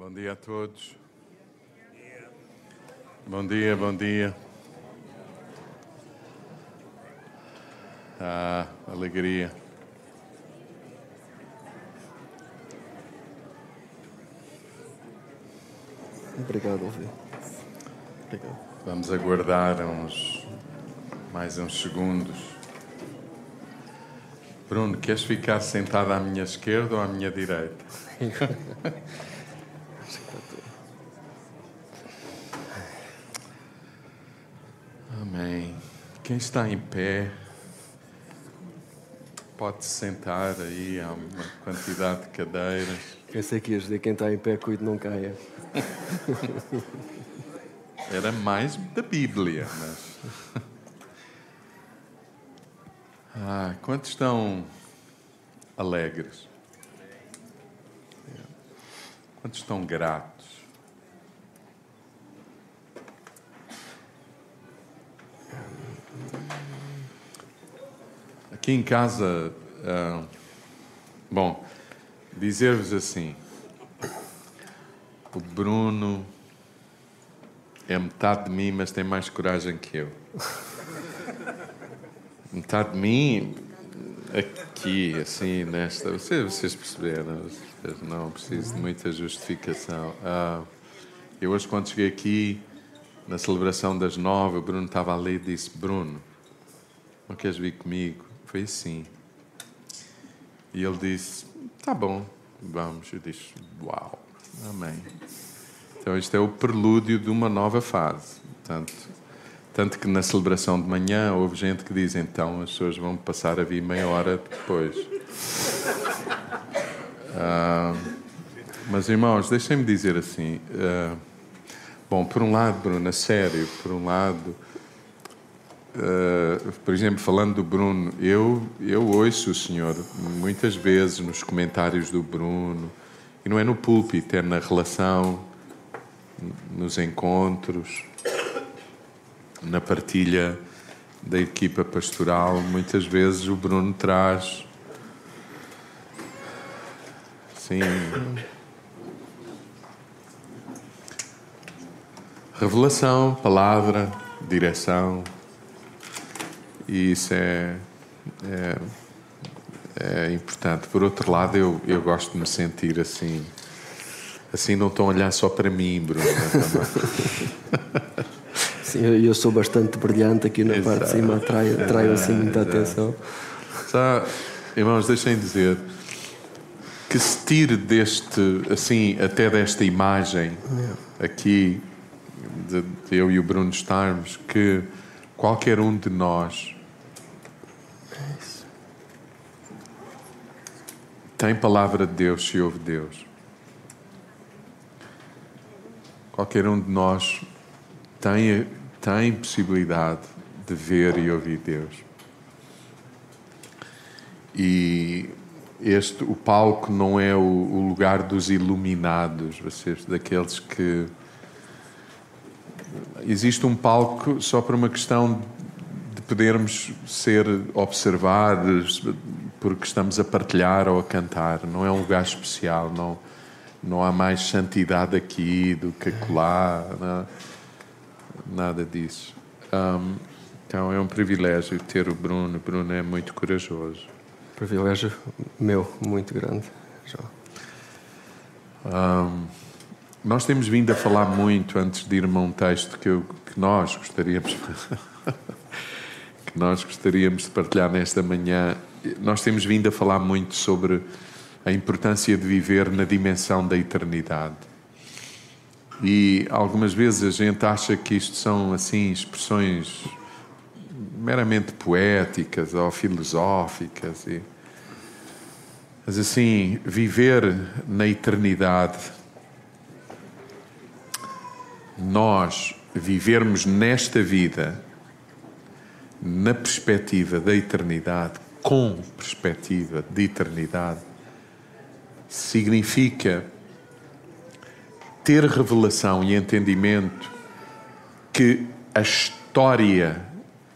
Bom dia a todos. Bom dia, bom dia. Ah, alegria. Obrigado, Alvi. Obrigado. Vamos aguardar uns mais uns segundos. Bruno, queres ficar sentado à minha esquerda ou à minha direita? Quem está em pé pode sentar aí, há uma quantidade de cadeiras. Pensei que ias dizer quem está em pé, cuide, não caia. Era mais da Bíblia, mas. Ah, quantos estão alegres? Quantos estão gratos? Aqui em casa, ah, bom, dizer-vos assim: o Bruno é metade de mim, mas tem mais coragem que eu. Metade de mim, aqui, assim, nesta. Vocês, vocês perceberam? Vocês não preciso de muita justificação. Ah, eu hoje, quando cheguei aqui, na celebração das nove, o Bruno estava ali e disse: Bruno, não queres vir comigo? Foi assim. E ele disse: Tá bom, vamos. Eu disse: Uau, amém. Então, isto é o prelúdio de uma nova fase. Tanto, tanto que na celebração de manhã houve gente que diz: então as pessoas vão passar a vir meia hora depois. Ah, mas, irmãos, deixem-me dizer assim. ah, bom, por um lado, Bruno, sério, por um lado. Ah, por exemplo, falando do Bruno, eu, eu ouço o Senhor muitas vezes nos comentários do Bruno, e não é no púlpito, é na relação, nos encontros, na partilha da equipa pastoral. Muitas vezes o Bruno traz. Sim. Revelação, palavra, direção. E isso é, é, é importante. Por outro lado, eu, eu gosto de me sentir assim. Assim não estão a olhar só para mim, Bruno. Sim, eu, sou bastante brilhante aqui na parte de cima, atraio, atraio assim muita Exato. atenção. Só, irmãos, deixem dizer que se tire deste, assim, até desta imagem aqui, de, de eu e o Bruno estarmos, que qualquer um de nós tem palavra de Deus se ouve Deus. Qualquer um de nós tem, tem possibilidade de ver e ouvir Deus. E este, o palco não é o, o lugar dos iluminados, vocês, daqueles que. Existe um palco só por uma questão podermos ser observados porque estamos a partilhar ou a cantar. Não é um lugar especial, não, não há mais santidade aqui do que acolá, não- nada disso. Ahm, então é um privilégio ter o Bruno. O Bruno é muito corajoso. Privilégio meu, muito grande. Ahm, nós temos vindo a falar muito antes de irmos a um texto que, eu- que nós gostaríamos que nós gostaríamos de partilhar nesta manhã. Nós temos vindo a falar muito sobre a importância de viver na dimensão da eternidade. E algumas vezes a gente acha que isto são assim expressões meramente poéticas ou filosóficas e mas assim, viver na eternidade, nós vivermos nesta vida na perspectiva da eternidade, com perspectiva de eternidade, significa ter revelação e entendimento que a história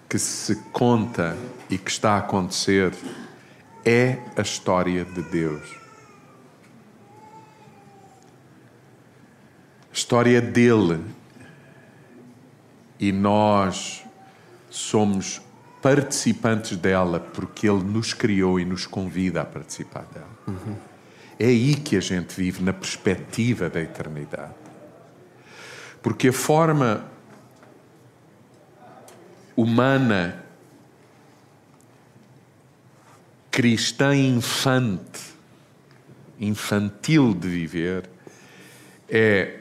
que se conta e que está a acontecer é a história de Deus. história é dele e nós somos participantes dela porque ele nos criou e nos convida a participar dela. Uhum. É aí que a gente vive, na perspectiva da eternidade. Porque a forma humana, cristã infante, infantil de viver, é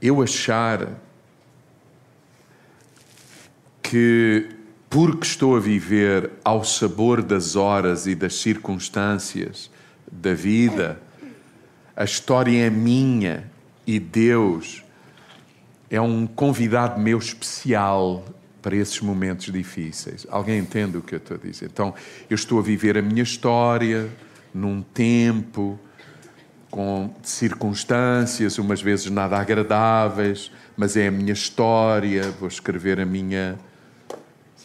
eu achar que, porque estou a viver ao sabor das horas e das circunstâncias da vida, a história é minha e Deus é um convidado meu especial para esses momentos difíceis. Alguém entende o que eu estou a dizer? Então, eu estou a viver a minha história num tempo com circunstâncias, umas vezes nada agradáveis, mas é a minha história, vou escrever a minha.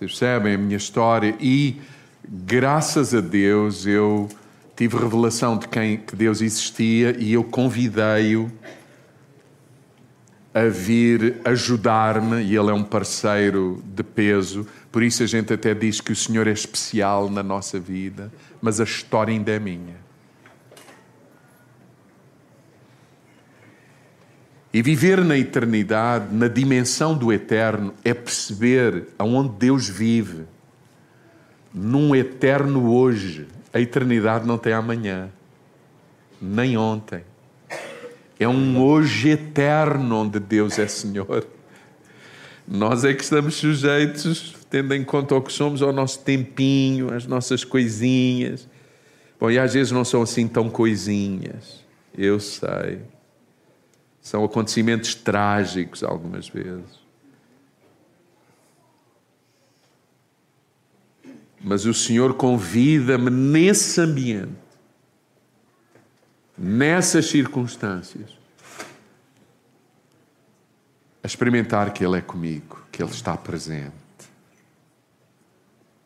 Vocês percebem? A minha história. E, graças a Deus, eu tive revelação de quem que Deus existia e eu convidei-o a vir ajudar-me, e ele é um parceiro de peso, por isso a gente até diz que o Senhor é especial na nossa vida, mas a história ainda é minha. E viver na eternidade, na dimensão do eterno, é perceber aonde Deus vive, num eterno hoje. A eternidade não tem amanhã, nem ontem. É um hoje eterno onde Deus é Senhor. Nós é que estamos sujeitos, tendo em conta o que somos, ao nosso tempinho, às nossas coisinhas. Bom, e às vezes não são assim tão coisinhas, eu sei. São acontecimentos trágicos algumas vezes. Mas o Senhor convida-me nesse ambiente, nessas circunstâncias, a experimentar que Ele é comigo, que Ele está presente,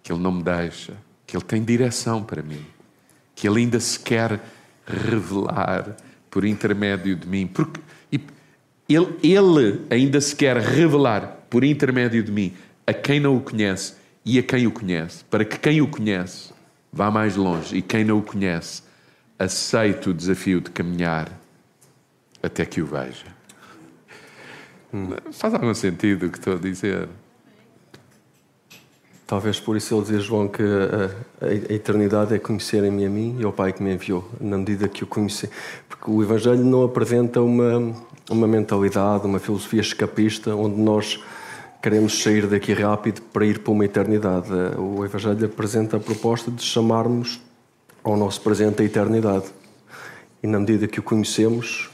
que Ele não me deixa, que Ele tem direção para mim, que Ele ainda se quer revelar por intermédio de mim. Porque ele, ele ainda se quer revelar por intermédio de mim a quem não o conhece e a quem o conhece, para que quem o conhece vá mais longe e quem não o conhece aceite o desafio de caminhar até que o veja. Hum. Faz algum sentido o que estou a dizer? Talvez por isso ele dizer, João, que a, a, a eternidade é conhecerem-me a mim e ao Pai que me enviou, na medida que o conhecer. Porque o Evangelho não apresenta uma, uma mentalidade, uma filosofia escapista, onde nós queremos sair daqui rápido para ir para uma eternidade. O Evangelho apresenta a proposta de chamarmos ao nosso presente a eternidade. E na medida que o conhecemos,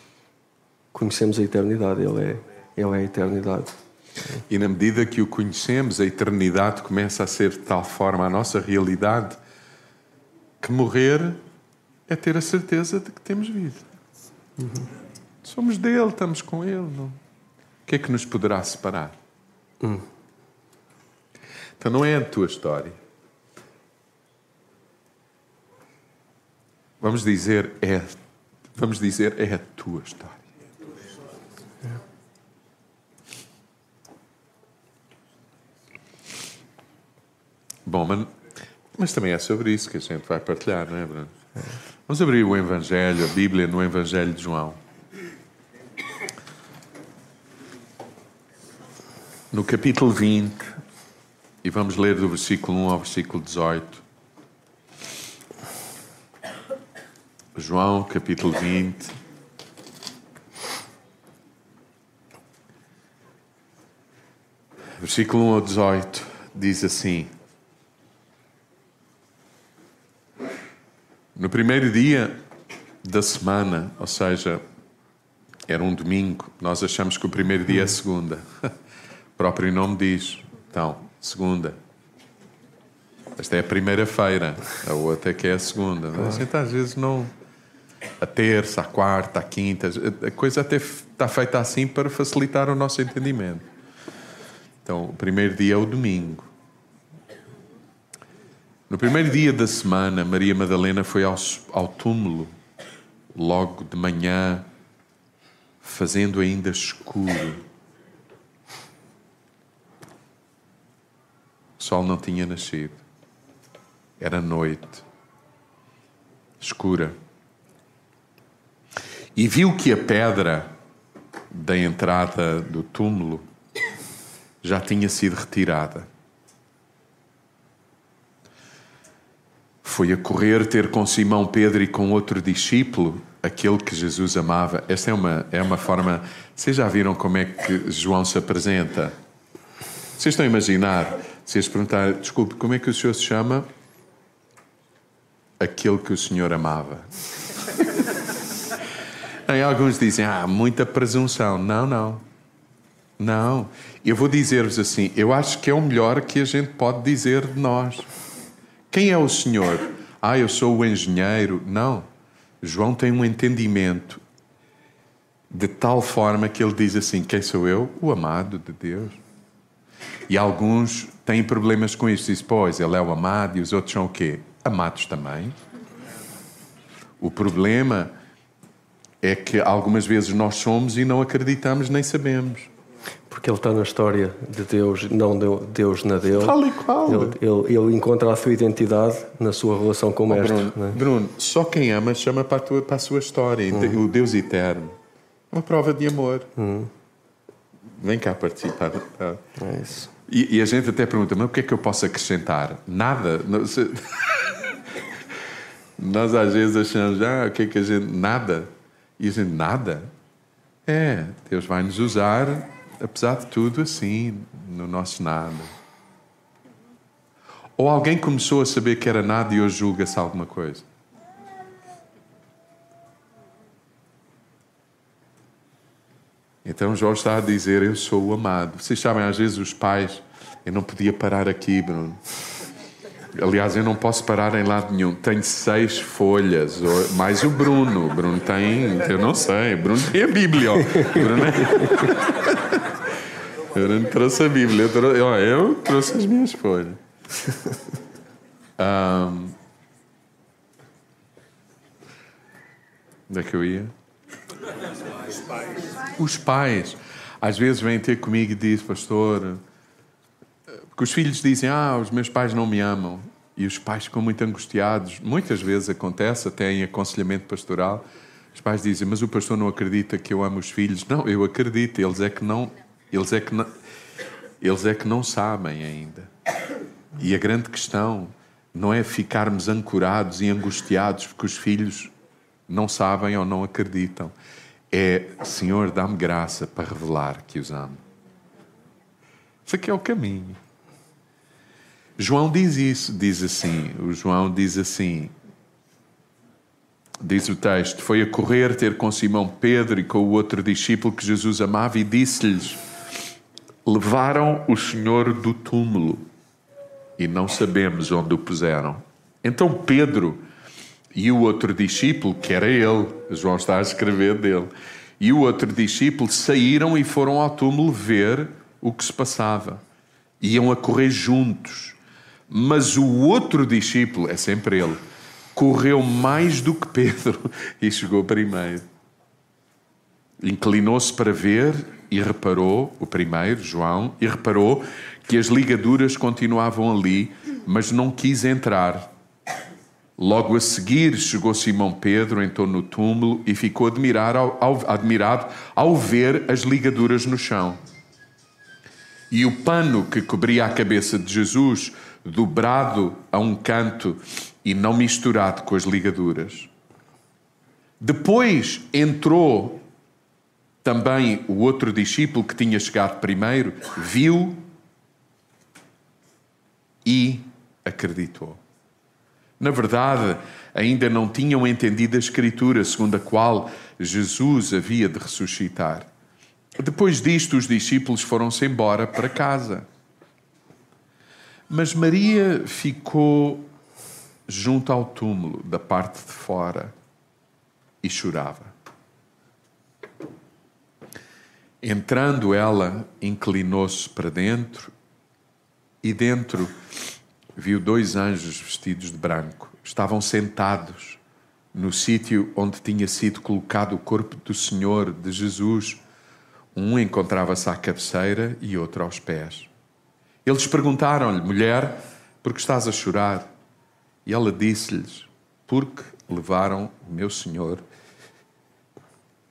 conhecemos a eternidade. Ele é, ele é a eternidade. E na medida que o conhecemos, a eternidade começa a ser de tal forma a nossa realidade que morrer é ter a certeza de que temos vida. Uhum. Somos dele, estamos com ele. Não? O que é que nos poderá separar? Hum. Então não é a tua história. Vamos dizer é, vamos dizer é a tua história. Bom, mas, mas também é sobre isso que a gente vai partilhar, não é, Bruno? Vamos abrir o Evangelho, a Bíblia no Evangelho de João. no capítulo 20, e vamos ler do versículo 1 ao versículo 18. João, capítulo 20. Versículo 1 ao 18 diz assim: No primeiro dia da semana, ou seja, era um domingo, nós achamos que o primeiro dia é segunda. próprio nome diz. Então, segunda. Esta é a primeira-feira, a outra é que é a segunda. Claro. A gente às vezes não. A terça, a quarta, a quinta, a coisa até está feita assim para facilitar o nosso entendimento. Então, o primeiro dia é o domingo. No primeiro dia da semana, Maria Madalena foi ao, ao túmulo, logo de manhã, fazendo ainda escuro. O sol não tinha nascido. Era noite, escura. E viu que a pedra da entrada do túmulo já tinha sido retirada. Foi a correr ter com Simão Pedro e com outro discípulo, aquele que Jesus amava. Esta é uma, é uma forma. Vocês já viram como é que João se apresenta? Vocês estão a imaginar? Eles perguntar, desculpe, como é que o senhor se chama? Aquele que o senhor amava. Aí alguns dizem, ah, muita presunção. Não, não. Não. Eu vou dizer-vos assim, eu acho que é o melhor que a gente pode dizer de nós. Quem é o senhor? Ah, eu sou o engenheiro. Não. João tem um entendimento de tal forma que ele diz assim: Quem sou eu? O amado de Deus. E alguns têm problemas com isso. Dizem, pois, ele é o amado e os outros são o quê? Amados também. O problema é que algumas vezes nós somos e não acreditamos nem sabemos. Porque ele está na história de Deus, não Deus na dele. Tal e qual. Ele, ele, ele encontra a sua identidade na sua relação com o oh, Mestre. Bruno, é? Bruno, só quem ama chama para a, tua, para a sua história. Uhum. O Deus eterno. Uma prova de amor. Uhum. Vem cá participar. É isso. E, e, a gente até pergunta, mas o que é que eu posso acrescentar? Nada. Nós às vezes achamos, ah, o que é que a gente. Nada. E a gente, nada? É, Deus vai nos usar, apesar de tudo, assim, no nosso nada. Ou alguém começou a saber que era nada e hoje julga-se alguma coisa. Então João está a dizer: Eu sou o amado. Vocês sabem, às vezes os pais, eu não podia parar aqui, Bruno. Aliás, eu não posso parar em lado nenhum. Tenho seis folhas, mais o Bruno. O Bruno tem, eu não sei. Bruno tem a Bíblia. Bruno, é... Bruno trouxe a Bíblia. Eu trouxe, eu trouxe as minhas folhas. Um... Onde é que eu ia? Os pais. Às vezes vêm ter comigo e dizem, pastor, porque os filhos dizem, ah, os meus pais não me amam. E os pais ficam muito angustiados. Muitas vezes acontece, até em aconselhamento pastoral. Os pais dizem, mas o pastor não acredita que eu amo os filhos. Não, eu acredito, eles é que não, eles é que não, eles é que não sabem ainda. E a grande questão não é ficarmos ancorados e angustiados porque os filhos não sabem ou não acreditam é: Senhor, dá-me graça para revelar que os amo. Isso aqui é o caminho. João diz isso, diz assim. O João diz assim. Diz o texto: Foi a correr ter com Simão Pedro e com o outro discípulo que Jesus amava e disse-lhes: Levaram o Senhor do túmulo e não sabemos onde o puseram. Então Pedro e o outro discípulo, que era ele, João está a escrever dele, e o outro discípulo saíram e foram ao túmulo ver o que se passava. Iam a correr juntos. Mas o outro discípulo, é sempre ele, correu mais do que Pedro e chegou primeiro. Inclinou-se para ver e reparou, o primeiro, João, e reparou que as ligaduras continuavam ali, mas não quis entrar Logo a seguir chegou Simão Pedro, entrou no túmulo e ficou admirar ao, ao, admirado ao ver as ligaduras no chão. E o pano que cobria a cabeça de Jesus, dobrado a um canto e não misturado com as ligaduras. Depois entrou também o outro discípulo que tinha chegado primeiro, viu e acreditou. Na verdade, ainda não tinham entendido a Escritura segundo a qual Jesus havia de ressuscitar. Depois disto, os discípulos foram-se embora para casa. Mas Maria ficou junto ao túmulo, da parte de fora, e chorava. Entrando ela, inclinou-se para dentro, e dentro viu dois anjos vestidos de branco. Estavam sentados no sítio onde tinha sido colocado o corpo do Senhor, de Jesus. Um encontrava-se à cabeceira e outro aos pés. Eles perguntaram-lhe, mulher, por que estás a chorar? E ela disse-lhes, porque levaram o meu Senhor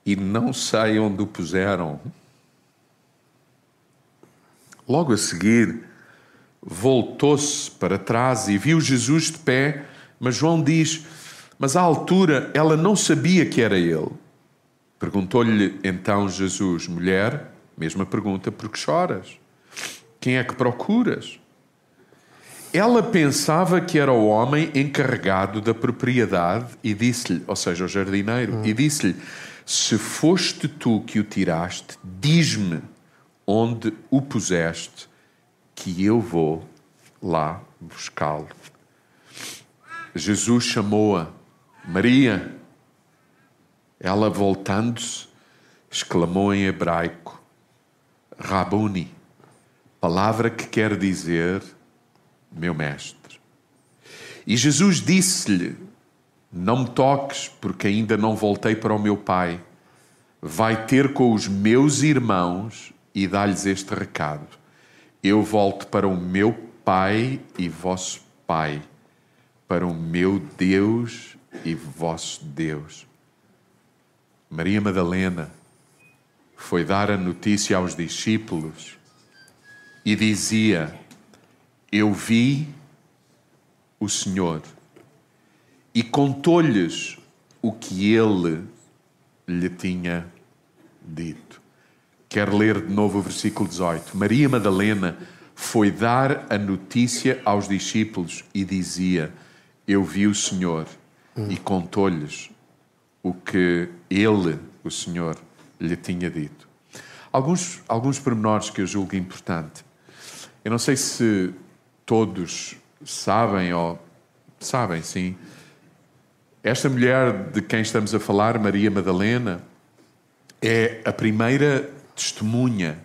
e não sei onde o puseram. Logo a seguir, voltou-se para trás e viu Jesus de pé, mas João diz: Mas à altura ela não sabia que era ele. Perguntou-lhe então Jesus: Mulher, mesma pergunta, por que choras? Quem é que procuras? Ela pensava que era o homem encarregado da propriedade e disse-lhe, ou seja, o jardineiro, hum. e disse-lhe: Se foste tu que o tiraste, diz-me onde o puseste, que eu vou lá buscá-lo. Jesus chamou-a Maria. Ela, voltando-se, exclamou em hebraico: Rabuni, palavra que quer dizer meu mestre. E Jesus disse-lhe: Não me toques, porque ainda não voltei para o meu Pai. Vai ter com os meus irmãos e dá-lhes este recado: Eu volto para o meu Pai e vosso Pai, para o meu Deus e vosso Deus. Maria Madalena foi dar a notícia aos discípulos e dizia: Eu vi o Senhor e contou-lhes o que ele lhe tinha dito. Quero ler de novo o versículo 18. Maria Madalena foi dar a notícia aos discípulos e dizia: Eu vi o Senhor hum. e contou-lhes o que ele, o Senhor, lhe tinha dito. Alguns, alguns pormenores que eu julgo importante. Eu não sei se todos sabem ou sabem, sim. Esta mulher de quem estamos a falar, Maria Madalena, é a primeira testemunha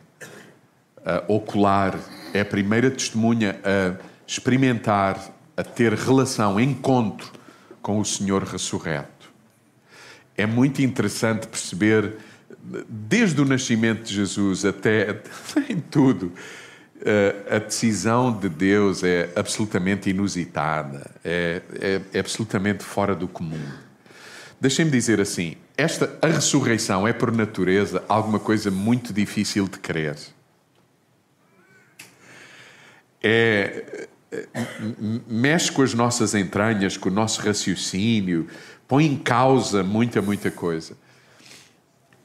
uh, ocular, é a primeira testemunha a experimentar, a ter relação, encontro com o Senhor ressurreto. É muito interessante perceber, desde o nascimento de Jesus até em tudo, uh, a decisão de Deus é absolutamente inusitada, é, é, é absolutamente fora do comum. Deixem-me dizer assim: esta a ressurreição é por natureza alguma coisa muito difícil de crer. É, é mexe com as nossas entranhas, com o nosso raciocínio, põe em causa muita, muita coisa.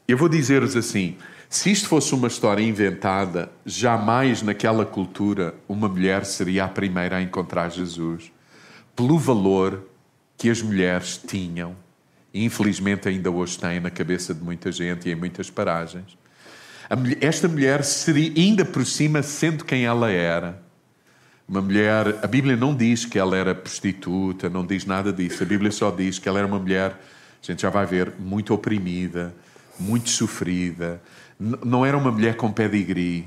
Eu vou dizer-vos assim: se isto fosse uma história inventada, jamais naquela cultura uma mulher seria a primeira a encontrar Jesus, pelo valor que as mulheres tinham infelizmente ainda hoje tem na cabeça de muita gente e em muitas paragens. Esta mulher seria, ainda por cima, sendo quem ela era, uma mulher. A Bíblia não diz que ela era prostituta, não diz nada disso. A Bíblia só diz que ela era uma mulher, a gente já vai ver, muito oprimida, muito sofrida. Não era uma mulher com pedigree,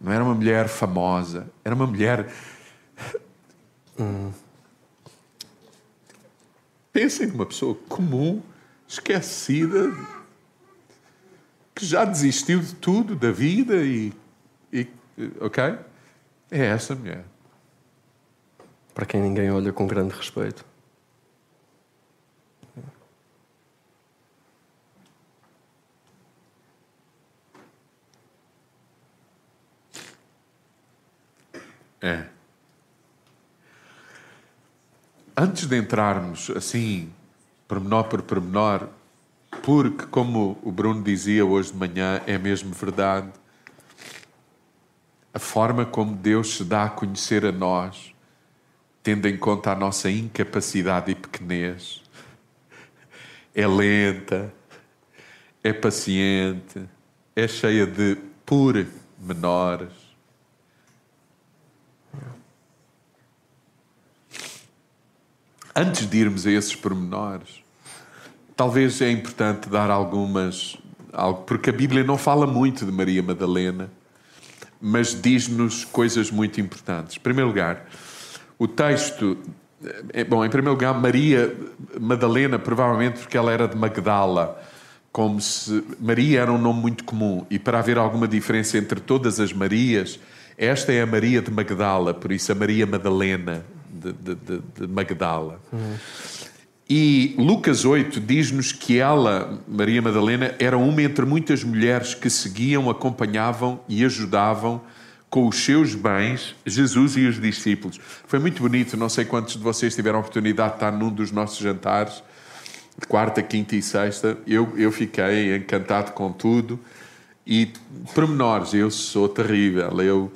não era uma mulher famosa, era uma mulher. Hum Pensem numa pessoa comum, esquecida, que já desistiu de tudo, da vida e. e ok? É essa mulher. Para quem ninguém olha com grande respeito. É antes de entrarmos assim, pormenor por pormenor, porque, como o Bruno dizia hoje de manhã, é mesmo verdade, a forma como Deus se dá a conhecer a nós, tendo em conta a nossa incapacidade e pequenez, é lenta, é paciente, é cheia de pormenores Antes de irmos a esses pormenores, talvez é importante dar algumas. Porque a Bíblia não fala muito de Maria Madalena, mas diz-nos coisas muito importantes. Em primeiro lugar, o texto é, bom, em primeiro lugar, Maria Madalena, provavelmente porque ela era de Magdala, como se Maria era um nome muito comum e para haver alguma diferença entre todas as Marias, esta é a Maria de Magdala, por isso a Maria Madalena de, de, de, de Magdala. Uhum. E Lucas 8 diz-nos que ela, Maria Madalena, era uma entre muitas mulheres que seguiam, acompanhavam e ajudavam com os seus bens, Jesus e os discípulos. Foi muito bonito, não sei quantos de vocês tiveram a oportunidade de estar num dos nossos jantares, quarta, quinta e sexta. Eu, eu fiquei encantado com tudo. E pormenores, eu sou terrível. Eu,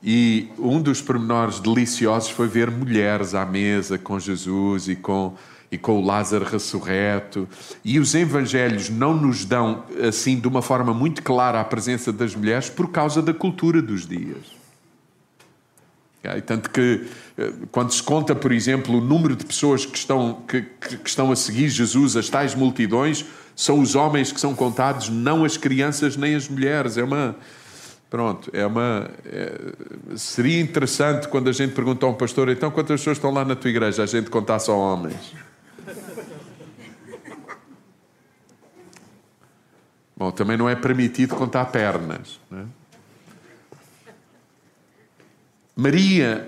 e um dos pormenores deliciosos foi ver mulheres à mesa com Jesus e com e com o Lázaro ressurreto. E os evangelhos não nos dão, assim, de uma forma muito clara a presença das mulheres por causa da cultura dos dias. E tanto que, eh, quando se conta, por exemplo, o número de pessoas que estão, que, que estão a seguir Jesus, as tais multidões, são os homens que são contados, não as crianças nem as mulheres. É uma. Pronto, é uma. É, seria interessante quando a gente pergunta a um pastor, então quantas pessoas estão lá na tua igreja? A gente contar só homens. Bom, também não é permitido contar pernas. É? Maria,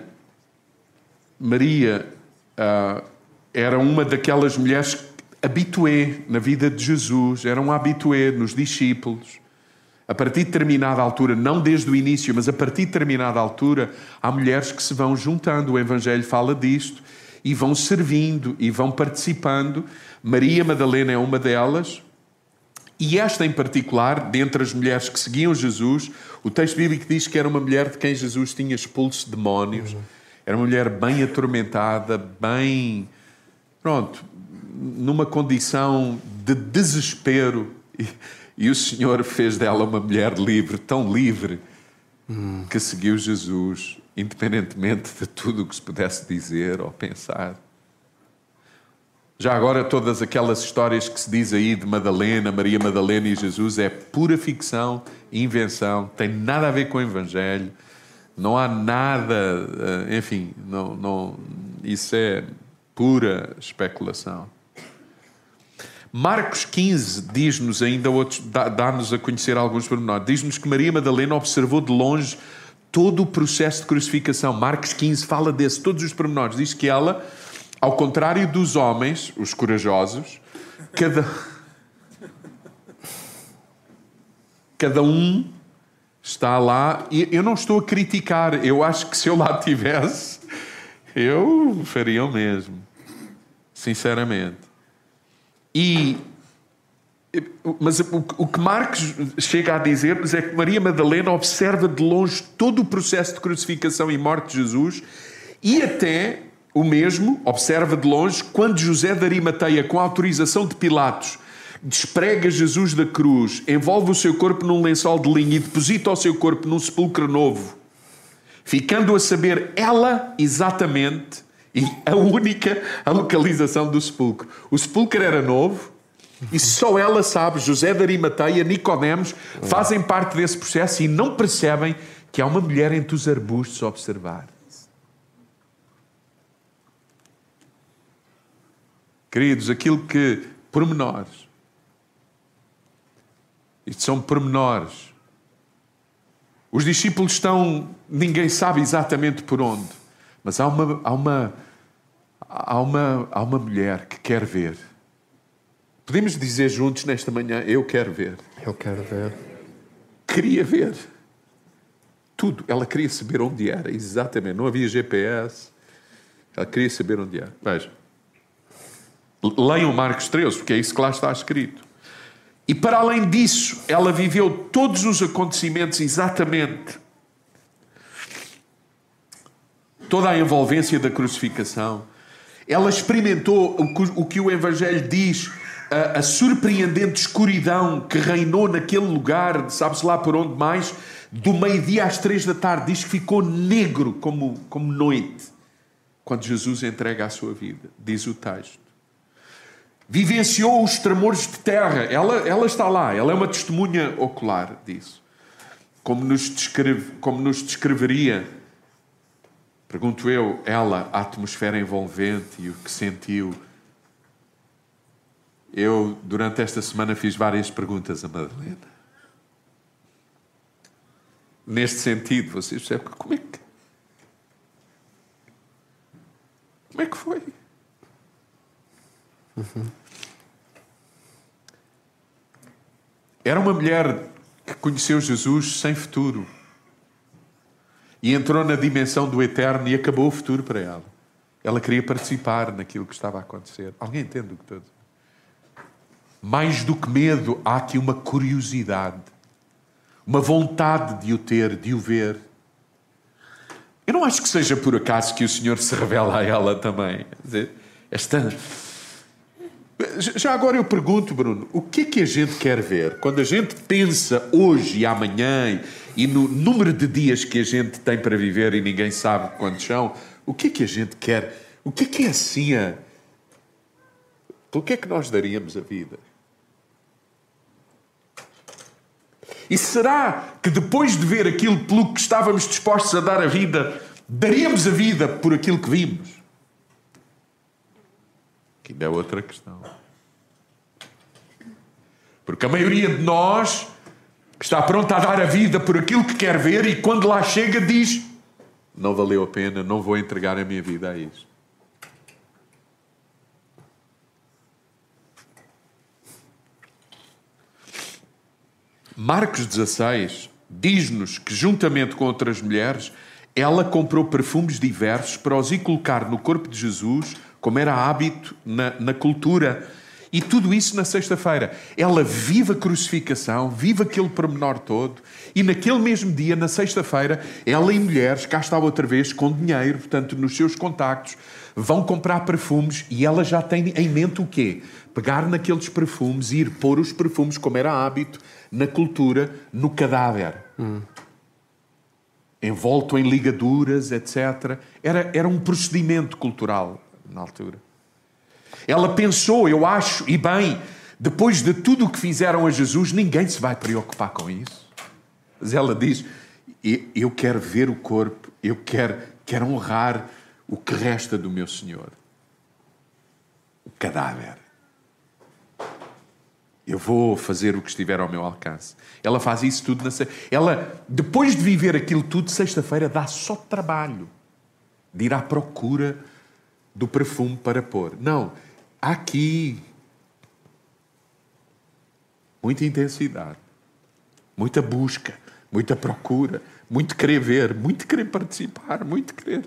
Maria uh, era uma daquelas mulheres habitué na vida de Jesus, era um habitué nos discípulos. A partir de determinada altura, não desde o início, mas a partir de determinada altura, há mulheres que se vão juntando. O Evangelho fala disto e vão servindo e vão participando. Maria Madalena é uma delas. E esta em particular, dentre as mulheres que seguiam Jesus, o texto bíblico diz que era uma mulher de quem Jesus tinha expulso demónios. Uhum. Era uma mulher bem atormentada, bem. Pronto, numa condição de desespero. E, e o Senhor fez dela uma mulher livre, tão livre, uhum. que seguiu Jesus, independentemente de tudo o que se pudesse dizer ou pensar. Já agora, todas aquelas histórias que se diz aí de Madalena, Maria Madalena e Jesus é pura ficção, invenção, tem nada a ver com o Evangelho, não há nada, eh, enfim, não, não, isso é pura especulação. Marcos 15 diz-nos ainda dá-nos a conhecer alguns pormenores. Diz-nos que Maria Madalena observou de longe todo o processo de crucificação. Marcos 15 fala desse, todos os pormenores. Diz que ela ao contrário dos homens, os corajosos, cada. Cada um está lá. E eu não estou a criticar, eu acho que se eu lá tivesse, eu faria o mesmo. Sinceramente. E. Mas o que Marcos chega a dizer-nos é que Maria Madalena observa de longe todo o processo de crucificação e morte de Jesus e até o mesmo observa de longe quando José de Arimateia, com a autorização de Pilatos, desprega Jesus da cruz, envolve o seu corpo num lençol de linho e deposita o seu corpo num sepulcro novo, ficando a saber ela exatamente e a única a localização do sepulcro. O sepulcro era novo e só ela sabe, José de Arimateia, Nicodemos, fazem parte desse processo e não percebem que há uma mulher entre os arbustos a observar. Queridos, aquilo que. pormenores. Isto são pormenores. Os discípulos estão. ninguém sabe exatamente por onde. Mas há uma, há uma, há uma, há uma mulher que quer ver. Podemos dizer juntos nesta manhã: Eu quero ver. Eu quero ver. Queria ver. Tudo. Ela queria saber onde era, exatamente. Não havia GPS. Ela queria saber onde era. Veja. Leiam Marcos 13, porque é isso que lá está escrito. E para além disso, ela viveu todos os acontecimentos exatamente. Toda a envolvência da crucificação. Ela experimentou o que o Evangelho diz, a, a surpreendente escuridão que reinou naquele lugar, sabe-se lá por onde mais, do meio-dia às três da tarde. Diz que ficou negro como, como noite, quando Jesus entrega a sua vida, diz o texto vivenciou os tremores de terra. Ela, ela está lá, ela é uma testemunha ocular disso. Como nos, descreve, como nos descreveria Pergunto eu, ela, a atmosfera envolvente e o que sentiu. Eu, durante esta semana, fiz várias perguntas a Madalena. Neste sentido, vocês percebem como é que. Como é que foi? Uhum. Era uma mulher que conheceu Jesus sem futuro e entrou na dimensão do eterno e acabou o futuro para ela. Ela queria participar naquilo que estava a acontecer. Alguém entende o que estou dizer? Mais do que medo, há aqui uma curiosidade, uma vontade de o ter, de o ver. Eu não acho que seja por acaso que o Senhor se revela a ela também. Esta já agora eu pergunto, Bruno, o que é que a gente quer ver? Quando a gente pensa hoje e amanhã e no número de dias que a gente tem para viver e ninguém sabe quantos são, o que é que a gente quer? O que é que é assim? A... Pelo que é que nós daríamos a vida? E será que depois de ver aquilo pelo que estávamos dispostos a dar a vida, daríamos a vida por aquilo que vimos? Que ainda é outra questão. Porque a maioria de nós está pronta a dar a vida por aquilo que quer ver e quando lá chega diz: Não valeu a pena, não vou entregar a minha vida a isso. Marcos 16 diz-nos que, juntamente com outras mulheres, ela comprou perfumes diversos para os ir colocar no corpo de Jesus como era hábito na, na cultura. E tudo isso na sexta-feira. Ela vive a crucificação, vive aquele pormenor todo, e naquele mesmo dia, na sexta-feira, ela e mulheres, cá está outra vez, com dinheiro, portanto, nos seus contactos, vão comprar perfumes e ela já tem em mente o quê? Pegar naqueles perfumes e ir pôr os perfumes, como era hábito, na cultura, no cadáver. Hum. Envolto em ligaduras, etc. Era, era um procedimento cultural na altura. Ela pensou, eu acho, e bem, depois de tudo o que fizeram a Jesus, ninguém se vai preocupar com isso. Mas ela diz: Eu quero ver o corpo, eu quero, quero honrar o que resta do meu Senhor. O cadáver. Eu vou fazer o que estiver ao meu alcance. Ela faz isso tudo na Ela, depois de viver aquilo tudo, sexta-feira dá só trabalho de ir à procura do perfume para pôr. Não, aqui muita intensidade, muita busca, muita procura, muito querer ver, muito querer participar, muito querer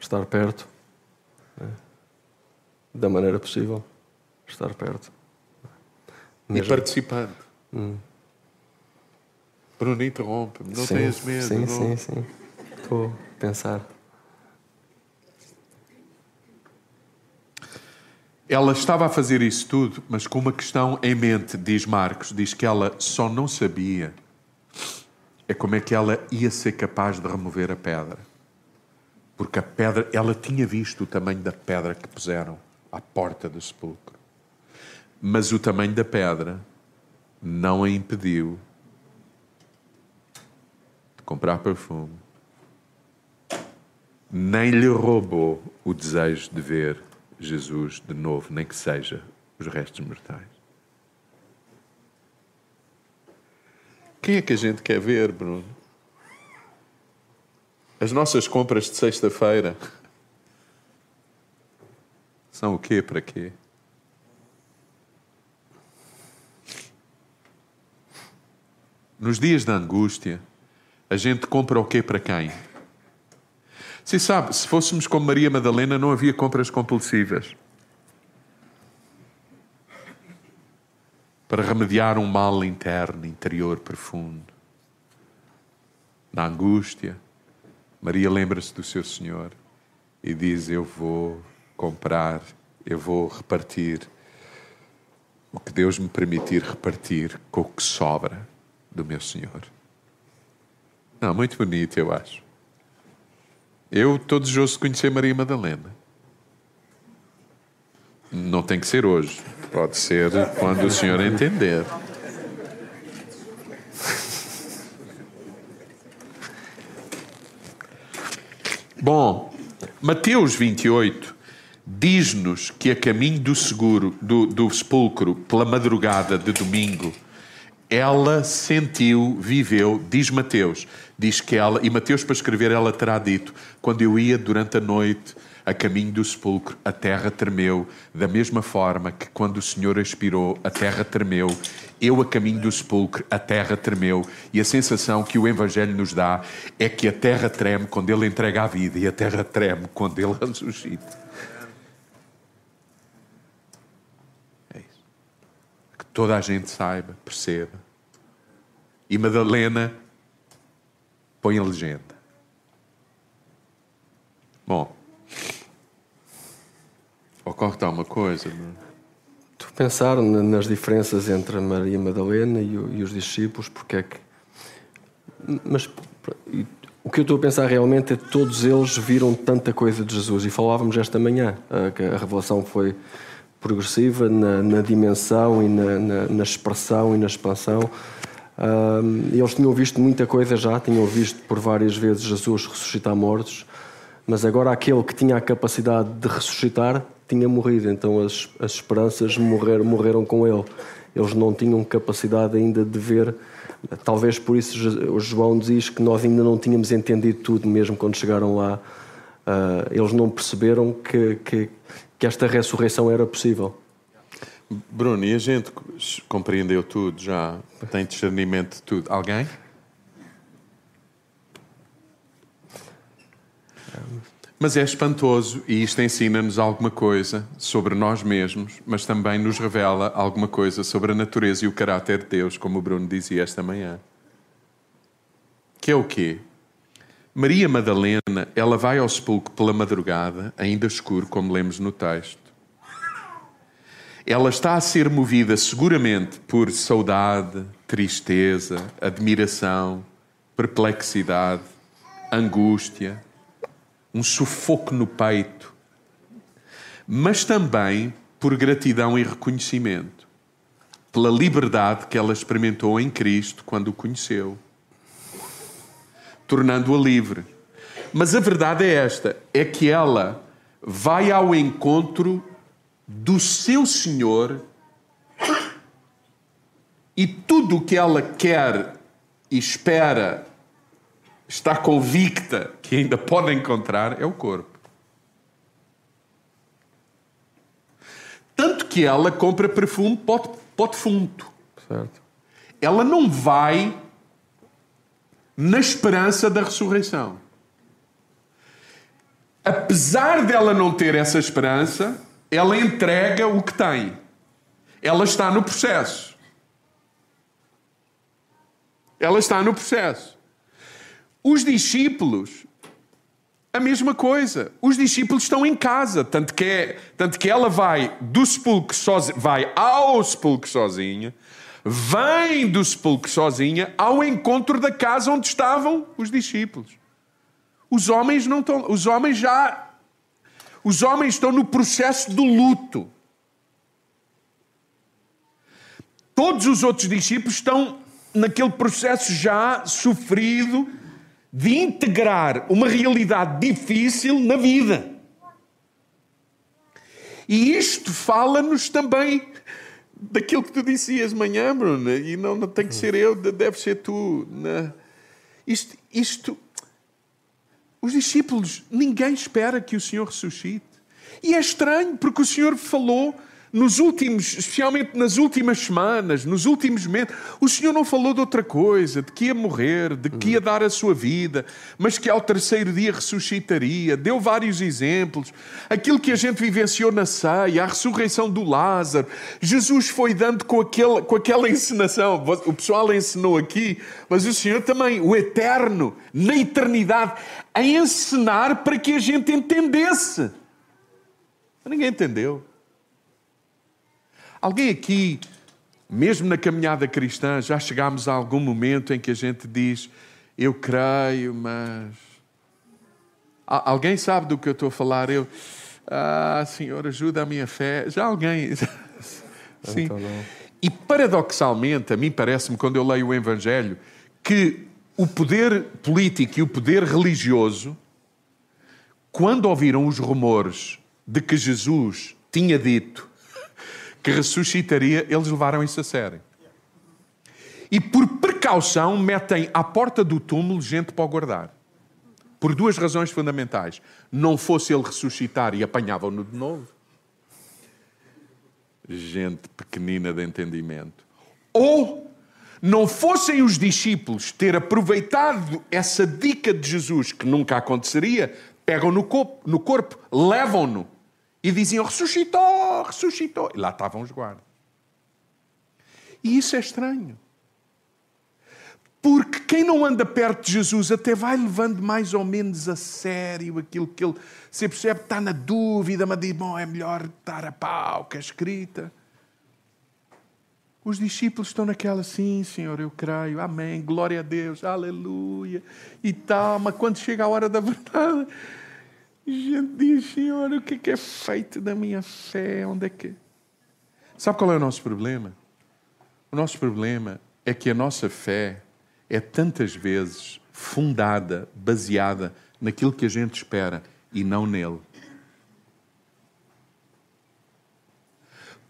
estar perto né? da maneira possível, estar perto Mesmo. e participando. Hum. Bruno, interrompe-me, não sim, tenhas medo. Sim, não... sim, sim. Estou a pensar. Ela estava a fazer isso tudo, mas com uma questão em mente, diz Marcos, diz que ela só não sabia é como é que ela ia ser capaz de remover a pedra. Porque a pedra, ela tinha visto o tamanho da pedra que puseram à porta do sepulcro. Mas o tamanho da pedra não a impediu de comprar perfume, nem lhe roubou o desejo de ver Jesus de novo, nem que seja os restos mortais. Quem é que a gente quer ver, Bruno? As nossas compras de sexta-feira são o quê para quê? Nos dias da angústia, a gente compra o quê para quem? Se sabe, se fôssemos como Maria Madalena, não havia compras compulsivas. Para remediar um mal interno, interior, profundo. Na angústia, Maria lembra-se do seu Senhor e diz: Eu vou comprar, eu vou repartir o que Deus me permitir repartir com o que sobra do meu Senhor. Não, muito bonito, eu acho. Eu estou desejoso de conhecer Maria Madalena. Não tem que ser hoje. Pode ser quando o senhor entender. Bom, Mateus 28 diz-nos que a caminho do seguro, do, do sepulcro, pela madrugada de domingo, ela sentiu, viveu, diz Mateus, diz que ela, e Mateus para escrever ela terá dito, quando eu ia durante a noite a caminho do sepulcro, a terra tremeu, da mesma forma que quando o Senhor expirou, a terra tremeu, eu a caminho do sepulcro, a terra tremeu, e a sensação que o Evangelho nos dá é que a terra treme quando Ele entrega a vida e a terra treme quando Ele ressuscita. É isso. Que toda a gente saiba, perceba. E Madalena põe a legenda. Bom, ocorre-te uma coisa, não é? A pensar nas diferenças entre a Maria Madalena e, o, e os discípulos, porque é que. Mas o que eu estou a pensar realmente é que todos eles viram tanta coisa de Jesus e falávamos esta manhã que a revelação foi progressiva na, na dimensão e na, na, na, expressão e na expansão. Um, eles tinham visto muita coisa já, tinham visto por várias vezes Jesus ressuscitar mortos, mas agora aquele que tinha a capacidade de ressuscitar tinha morrido, então as, as esperanças morreram, morreram com ele. Eles não tinham capacidade ainda de ver. Talvez por isso João diz que nós ainda não tínhamos entendido tudo, mesmo quando chegaram lá. Uh, eles não perceberam que, que, que esta ressurreição era possível. Bruno, e a gente compreendeu tudo já? Tem discernimento de tudo? Alguém? Mas é espantoso e isto ensina-nos alguma coisa sobre nós mesmos, mas também nos revela alguma coisa sobre a natureza e o caráter de Deus, como o Bruno dizia esta manhã. Que é o quê? Maria Madalena, ela vai ao sepulcro pela madrugada, ainda escuro, como lemos no texto. Ela está a ser movida seguramente por saudade, tristeza, admiração, perplexidade, angústia, um sufoco no peito, mas também por gratidão e reconhecimento, pela liberdade que ela experimentou em Cristo quando o conheceu, tornando-a livre. Mas a verdade é esta: é que ela vai ao encontro do seu Senhor e tudo o que ela quer e espera está convicta que ainda pode encontrar é o corpo. Tanto que ela compra perfume pote fundo. Certo. Ela não vai na esperança da ressurreição. Apesar dela não ter essa esperança, ela entrega o que tem. Ela está no processo. Ela está no processo. Os discípulos, a mesma coisa. Os discípulos estão em casa, tanto que, é, tanto que ela vai do sepulcro sozinha, vai ao sepulcro sozinha, vem do sepulcro sozinha ao encontro da casa onde estavam os discípulos. Os homens não estão, os homens já os homens estão no processo do luto. Todos os outros discípulos estão naquele processo já sofrido de integrar uma realidade difícil na vida. E isto fala-nos também daquilo que tu dizias manhã, Bruno, e não, não tem que ser eu, deve ser tu. Né? Isto, isto, os discípulos, ninguém espera que o Senhor ressuscite. E é estranho, porque o Senhor falou nos últimos, especialmente nas últimas semanas, nos últimos meses, o Senhor não falou de outra coisa, de que ia morrer, de que ia dar a sua vida, mas que ao terceiro dia ressuscitaria. Deu vários exemplos. Aquilo que a gente vivenciou na ceia, a ressurreição do Lázaro. Jesus foi dando com, aquele, com aquela encenação. O pessoal ensinou aqui, mas o Senhor também, o eterno, na eternidade, a encenar para que a gente entendesse. Ninguém entendeu. Alguém aqui, mesmo na caminhada cristã, já chegámos a algum momento em que a gente diz: Eu creio, mas. Alguém sabe do que eu estou a falar? Eu. Ah, Senhor, ajuda a minha fé. Já alguém. Sim. Então e paradoxalmente, a mim parece-me, quando eu leio o Evangelho, que o poder político e o poder religioso quando ouviram os rumores de que Jesus tinha dito que ressuscitaria, eles levaram isso a sério. E por precaução metem à porta do túmulo gente para o guardar. Por duas razões fundamentais. Não fosse ele ressuscitar e apanhavam-no de novo. Gente pequenina de entendimento. Ou não fossem os discípulos ter aproveitado essa dica de Jesus, que nunca aconteceria, pegam no corpo, no corpo levam-no e diziam: ressuscitou, ressuscitou. E lá estavam os guardas. E isso é estranho. Porque quem não anda perto de Jesus até vai levando mais ou menos a sério aquilo que ele se percebe, está na dúvida, mas diz: bom, é melhor estar a pau que a escrita. Os discípulos estão naquela, sim, Senhor, eu creio, amém, glória a Deus, aleluia, e tal, mas quando chega a hora da verdade, gente Senhor, o é, que é feito da minha fé? Onde é que. Sabe qual é o nosso problema? O nosso problema é que a nossa fé é tantas vezes fundada, baseada naquilo que a gente espera e não nele.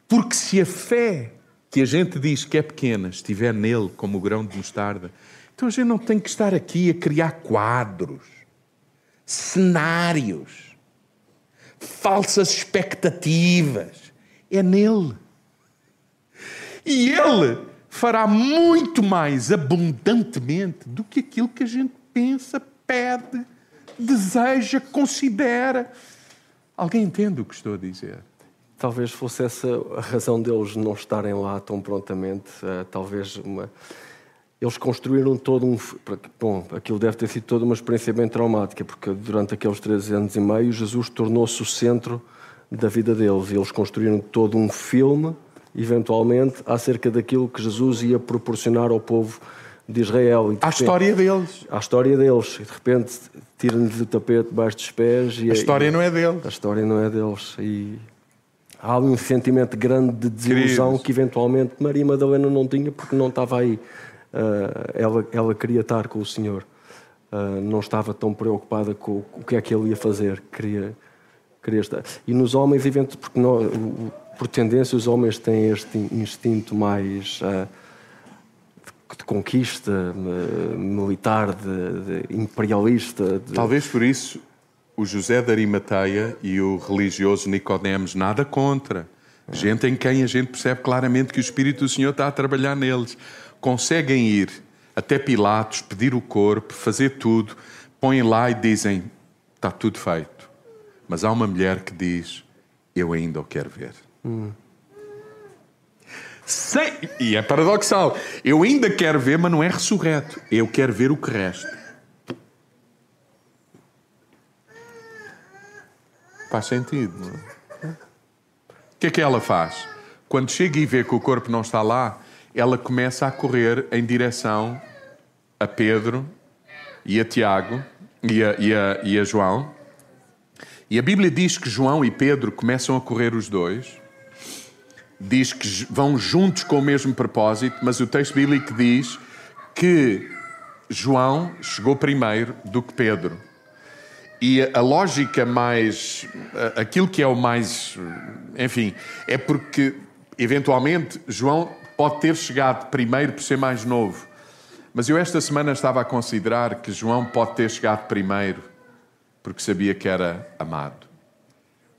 Porque se a fé que a gente diz que é pequena estiver nele como o grão de mostarda, então a gente não tem que estar aqui a criar quadros, cenários, falsas expectativas. É nele. E ele fará muito mais abundantemente do que aquilo que a gente pensa, pede, deseja, considera. Alguém entende o que estou a dizer? Talvez fosse essa a razão deles não estarem lá tão prontamente. Uh, talvez uma. Eles construíram todo um. Bom, aquilo deve ter sido toda uma experiência bem traumática, porque durante aqueles três anos e meio, Jesus tornou-se o centro da vida deles. E eles construíram todo um filme eventualmente, acerca daquilo que Jesus ia proporcionar ao povo de Israel. a história deles. A história deles. E de repente tiram-lhes o tapete debaixo dos pés. E a história e, não é deles. A história não é deles. E há um sentimento grande de desilusão Queridos. que eventualmente Maria Madalena não tinha porque não estava aí. Uh, ela, ela queria estar com o Senhor. Uh, não estava tão preocupada com o que é que ele ia fazer. Queria, queria estar. E nos homens, eventualmente, porque o, por tendência, os homens têm este instinto mais uh, de, conquista, militar, de, de imperialista. De... Talvez por isso o José de Arimateia e o religioso Nicodemos nada contra. É. Gente em quem a gente percebe claramente que o Espírito do Senhor está a trabalhar neles. Conseguem ir até Pilatos, pedir o corpo, fazer tudo, põem lá e dizem: está tudo feito. Mas há uma mulher que diz: Eu ainda o quero ver. Hum. Sem... E é paradoxal. Eu ainda quero ver, mas não é ressurreto. Eu quero ver o que resta. Faz sentido, não é? O que é que ela faz? Quando chega e vê que o corpo não está lá, ela começa a correr em direção a Pedro e a Tiago e a, e a, e a João. E a Bíblia diz que João e Pedro começam a correr os dois diz que vão juntos com o mesmo propósito, mas o texto bíblico diz que João chegou primeiro do que Pedro. E a lógica mais. aquilo que é o mais. enfim, é porque, eventualmente, João pode ter chegado primeiro por ser mais novo. Mas eu esta semana estava a considerar que João pode ter chegado primeiro porque sabia que era amado.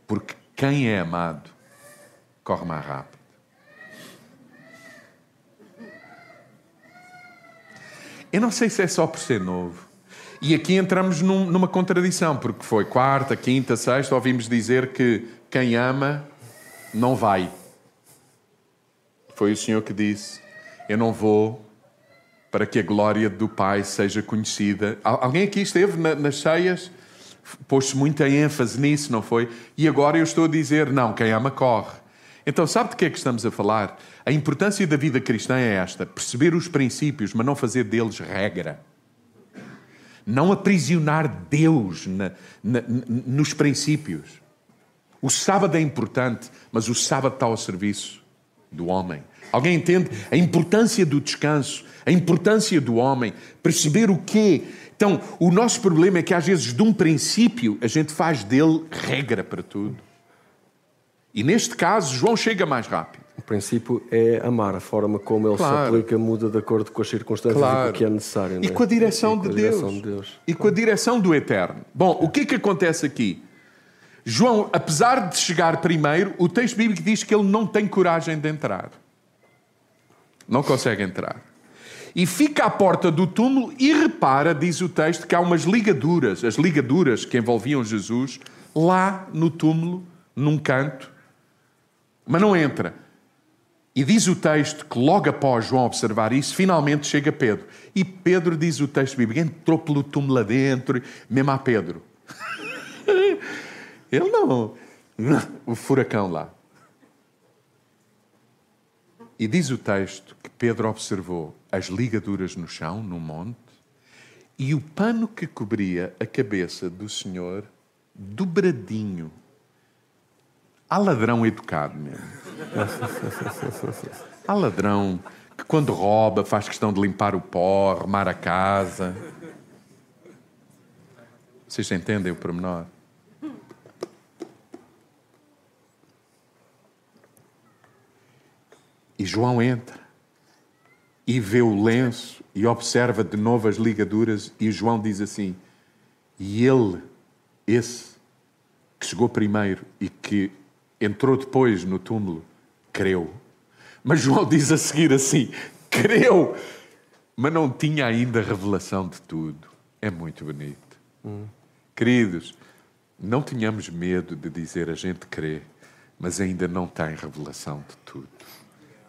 Porque quem é amado corre mais rápido. Eu não sei se é só por ser novo. E aqui entramos num, numa contradição, porque foi quarta, quinta, sexta, ouvimos dizer que quem ama não vai. Foi o Senhor que disse: Eu não vou para que a glória do Pai seja conhecida. Alguém aqui esteve nas cheias? Pôs-se muita ênfase nisso, não foi? E agora eu estou a dizer: Não, quem ama corre. Então, sabe de que é que estamos a falar? A importância da vida cristã é esta: perceber os princípios, mas não fazer deles regra. Não aprisionar Deus na, na, nos princípios. O sábado é importante, mas o sábado está ao serviço do homem. Alguém entende a importância do descanso, a importância do homem, perceber o quê? Então, o nosso problema é que às vezes, de um princípio, a gente faz dele regra para tudo. E neste caso, João chega mais rápido. O princípio é amar, a forma como ele claro. se aplica muda de acordo com as circunstâncias claro. e com o que é necessário. E é? com a direção, e de, com a Deus. de Deus. E com a direção do Eterno. Bom, o que é que acontece aqui? João, apesar de chegar primeiro, o texto bíblico diz que ele não tem coragem de entrar. Não consegue entrar. E fica à porta do túmulo e repara, diz o texto, que há umas ligaduras, as ligaduras que envolviam Jesus, lá no túmulo, num canto, mas não entra. E diz o texto que logo após João observar isso, finalmente chega Pedro. E Pedro, diz o texto bíblico, entrou pelo túmulo lá dentro, mesmo a Pedro. Ele não. O furacão lá. E diz o texto que Pedro observou as ligaduras no chão, no monte, e o pano que cobria a cabeça do Senhor dobradinho. Há ladrão educado mesmo. Há ladrão que, quando rouba, faz questão de limpar o pó, arrumar a casa. Vocês entendem o pormenor? E João entra e vê o lenço e observa de novo as ligaduras, e João diz assim: E ele, esse que chegou primeiro e que entrou depois no túmulo, creu. Mas João diz a seguir assim: creu, mas não tinha ainda revelação de tudo. É muito bonito. Hum. Queridos, não tenhamos medo de dizer a gente crê, mas ainda não tem revelação de tudo.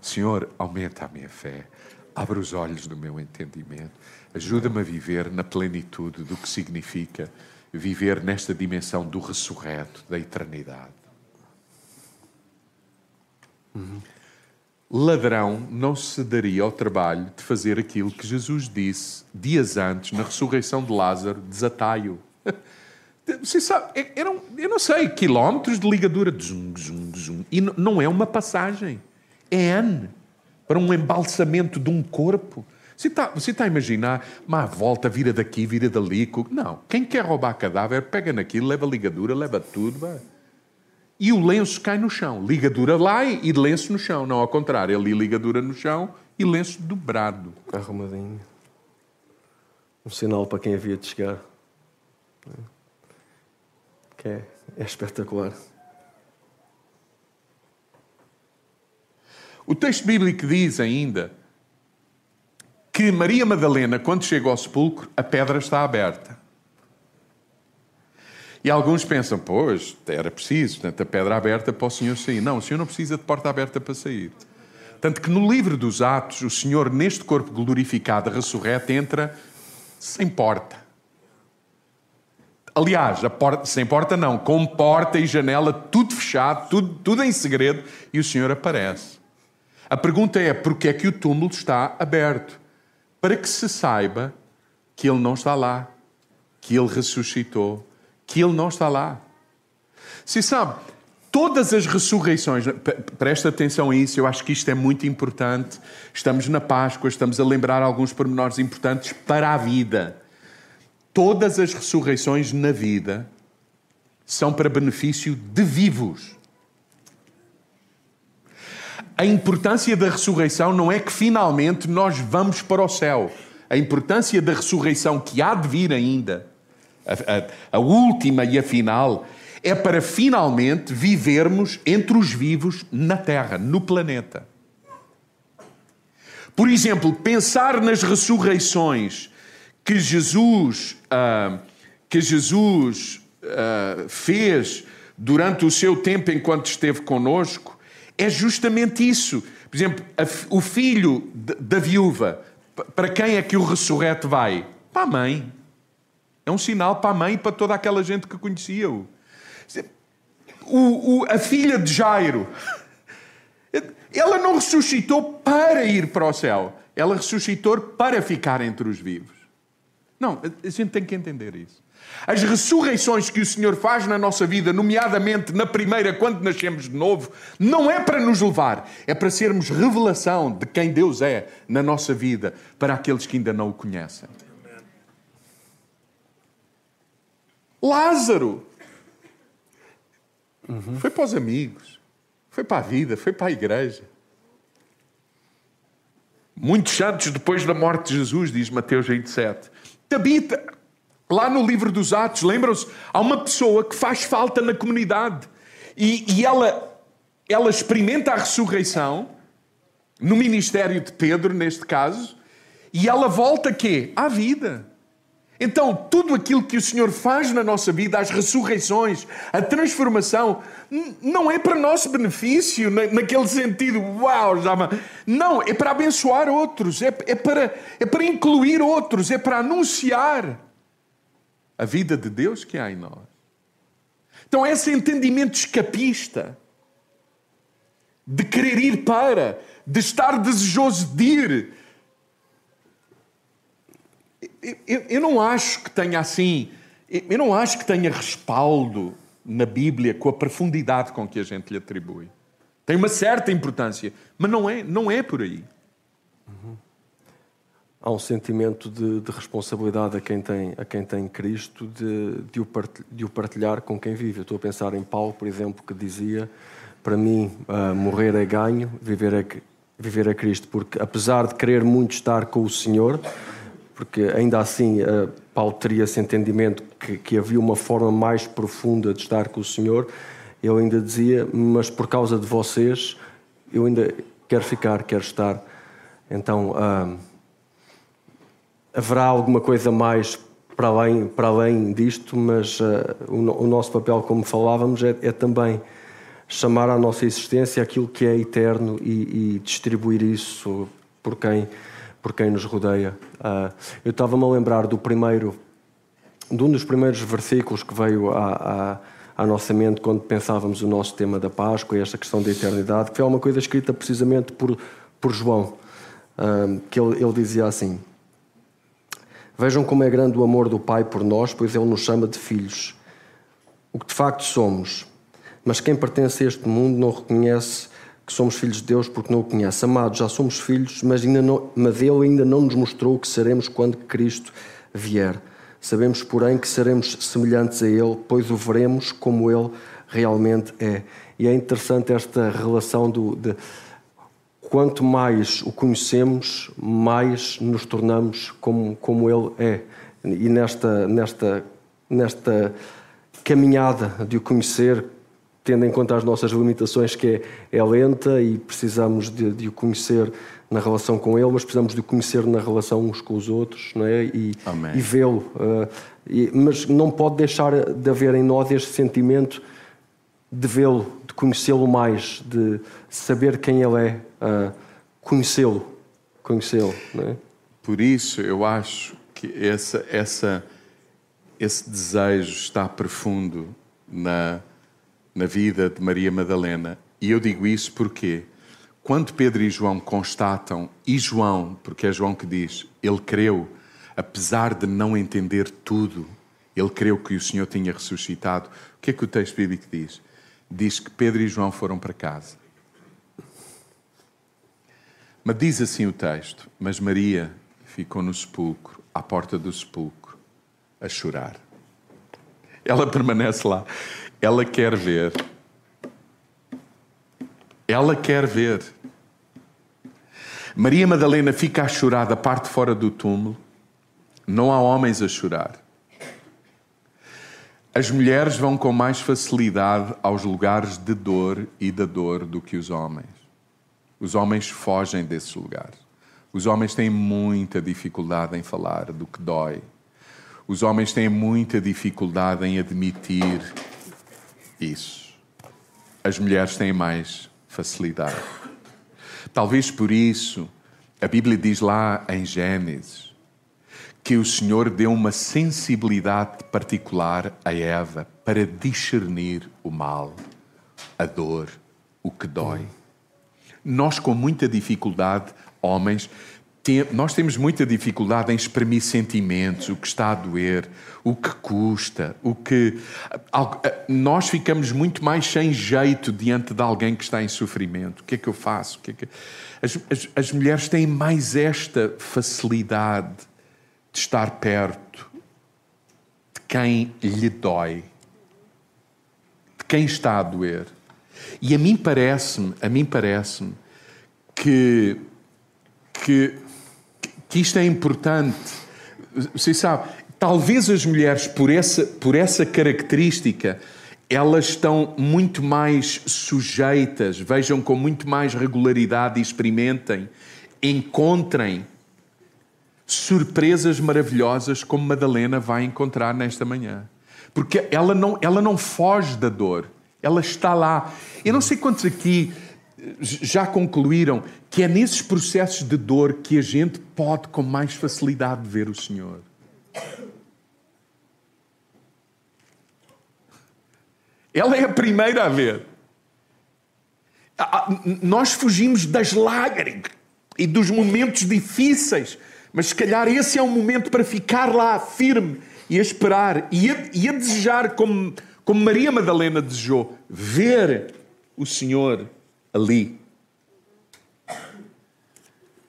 Senhor, aumenta a minha fé, abre os olhos do meu entendimento, ajuda-me a viver na plenitude do que significa viver nesta dimensão do ressurreto, da eternidade. Uhum. Ladrão não se daria ao trabalho de fazer aquilo que Jesus disse dias antes, na ressurreição de Lázaro, desatai-o. Você sabe, eram, eu não sei, quilómetros de ligadura, zum, zum, zum, e não é uma passagem N para um embalsamento de um corpo. Você está, você está a imaginar, uma volta, vira daqui, vira dali. Não. Quem quer roubar cadáver, pega naquilo, leva ligadura, leva tudo. Vai. E o lenço cai no chão. Ligadura lá e lenço no chão. Não ao contrário. Ali ligadura no chão e lenço dobrado. Arrumadinho. Um sinal para quem havia de chegar. Que é, é espetacular. O texto bíblico diz ainda que Maria Madalena, quando chega ao sepulcro, a pedra está aberta. E alguns pensam, pois, era preciso, portanto, a pedra aberta para o Senhor sair. Não, o Senhor não precisa de porta aberta para sair. Tanto que no livro dos Atos, o Senhor, neste corpo glorificado, ressurreto, entra sem porta. Aliás, porta, sem porta não, com porta e janela, tudo fechado, tudo, tudo em segredo, e o Senhor aparece. A pergunta é: por que é que o túmulo está aberto? Para que se saiba que ele não está lá, que ele ressuscitou, que ele não está lá. Se sabe, todas as ressurreições, presta atenção a isso, eu acho que isto é muito importante. Estamos na Páscoa, estamos a lembrar alguns pormenores importantes para a vida. Todas as ressurreições na vida são para benefício de vivos. A importância da ressurreição não é que finalmente nós vamos para o céu. A importância da ressurreição que há de vir ainda, a, a, a última e a final, é para finalmente vivermos entre os vivos na Terra, no planeta. Por exemplo, pensar nas ressurreições que Jesus, uh, que Jesus uh, fez durante o seu tempo enquanto esteve conosco, é justamente isso. Por exemplo, a, o filho de, da viúva, para quem é que o ressurreto vai? Para a mãe. É um sinal para a mãe e para toda aquela gente que conhecia-o. O, o, a filha de Jairo, ela não ressuscitou para ir para o céu, ela ressuscitou para ficar entre os vivos. Não, a gente tem que entender isso. As ressurreições que o Senhor faz na nossa vida, nomeadamente na primeira, quando nascemos de novo, não é para nos levar, é para sermos revelação de quem Deus é na nossa vida para aqueles que ainda não o conhecem. Lázaro uhum. foi para os amigos, foi para a vida, foi para a igreja. Muitos santos depois da morte de Jesus, diz Mateus 27. Tabita, lá no livro dos Atos, lembram-se? Há uma pessoa que faz falta na comunidade e, e ela, ela experimenta a ressurreição no ministério de Pedro, neste caso, e ela volta quê? À vida. Então, tudo aquilo que o Senhor faz na nossa vida, as ressurreições, a transformação, não é para nosso benefício, naquele sentido, uau, já Não, é para abençoar outros, é, é, para, é para incluir outros, é para anunciar a vida de Deus que há em nós. Então, esse entendimento escapista, de querer ir para, de estar desejoso de ir, eu, eu não acho que tenha assim, eu não acho que tenha respaldo na Bíblia com a profundidade com que a gente lhe atribui. Tem uma certa importância, mas não é, não é por aí. Há um sentimento de, de, responsabilidade a quem tem, a quem tem Cristo de, de, o partilhar, de o partilhar com quem vive. Eu estou a pensar em Paulo, por exemplo, que dizia: Para mim, uh, morrer é ganho, viver é, viver é Cristo, porque apesar de querer muito estar com o Senhor, porque ainda assim uh, Paulo teria esse entendimento que, que, havia uma forma mais profunda de estar com o Senhor. Ele ainda dizia: Mas por causa de vocês, eu ainda quero ficar, quero estar. Então uh, haverá alguma coisa mais para além, para além disto, mas uh, o, o, nosso papel, como falávamos, é, é, também chamar à nossa existência aquilo que é eterno e, e distribuir isso por quem por quem nos rodeia. Uh, eu estava-me a lembrar do primeiro, de um dos primeiros versículos que veio à, à, à, nossa mente quando pensávamos o nosso tema da Páscoa e esta questão da eternidade, que foi uma coisa escrita precisamente por, por João, uh, que ele, ele dizia assim: Vejam como é grande o amor do Pai por nós, pois Ele nos chama de filhos. O que de facto somos. Mas quem pertence a este mundo não reconhece que somos filhos de Deus porque não o conhece. Amados, já somos filhos, mas, ainda não, mas Ele ainda não nos mostrou o que seremos quando Cristo vier. Sabemos, porém, que seremos semelhantes a Ele, pois o veremos como Ele realmente é. E é interessante esta relação do, de quanto mais o conhecemos, mais nos tornamos como, como Ele é. E nesta, nesta, nesta caminhada de o conhecer, tendo em conta as nossas limitações, que é, é lenta e precisamos de, de, o conhecer na relação com Ele, mas precisamos de o conhecer na relação uns com os outros não é? e, e vê-lo. Uh, mas não pode deixar de haver em nós este sentimento de vê-lo, conhecê-lo mais, de saber quem Ele é, uh, conhecê-lo. Conhecê-lo é? Por isso, eu acho que essa, essa, esse desejo está profundo na na vida de Maria Madalena. E eu digo isso porque quando Pedro e João constatam, e João, porque é João que diz, ele creu, apesar de não entender tudo, ele creu que o Senhor tinha ressuscitado. O que é que o texto bíblico diz? Diz que Pedro e João foram para casa. Mas diz assim o texto: Mas Maria ficou no sepulcro, à porta do sepulcro, a chorar. Ela permanece lá. Ela quer ver. Ela quer ver. Maria Madalena fica a chorar da parte fora do túmulo. Não há homens a chorar. As mulheres vão com mais facilidade aos lugares de dor e da dor do que os homens. Os homens fogem desses lugares. Os homens têm muita dificuldade em falar do que dói. Os homens têm muita dificuldade em admitir isso. As mulheres têm mais facilidade. Talvez por isso a Bíblia diz lá em Gênesis que o Senhor deu uma sensibilidade particular a Eva para discernir o mal, a dor, o que dói. Nós, com muita dificuldade, homens, nós temos muita dificuldade em exprimir sentimentos, o que está a doer, o que custa, o que. Nós ficamos muito mais sem jeito diante de alguém que está em sofrimento. O que é que eu faço? Que é que... As, as, as mulheres têm mais esta facilidade de estar perto de quem lhe dói, de quem está a doer. E a mim parece-me, a mim parece-me que, que, que isto é importante. Você sabe, talvez as mulheres, por essa, por essa característica, elas estão muito mais sujeitas, vejam com muito mais regularidade e experimentem, encontrem surpresas maravilhosas como Madalena vai encontrar nesta manhã. Porque ela não, ela não foge da dor, ela está lá. Eu não sei quantos aqui já concluíram que é nesses processos de dor que a gente pode com mais facilidade ver o Senhor. Ela é a primeira a ver. Nós fugimos das lágrimas e dos momentos difíceis, mas se calhar esse é um momento para ficar lá firme e a esperar e a, e a desejar, como, como Maria Madalena desejou, ver o Senhor ali.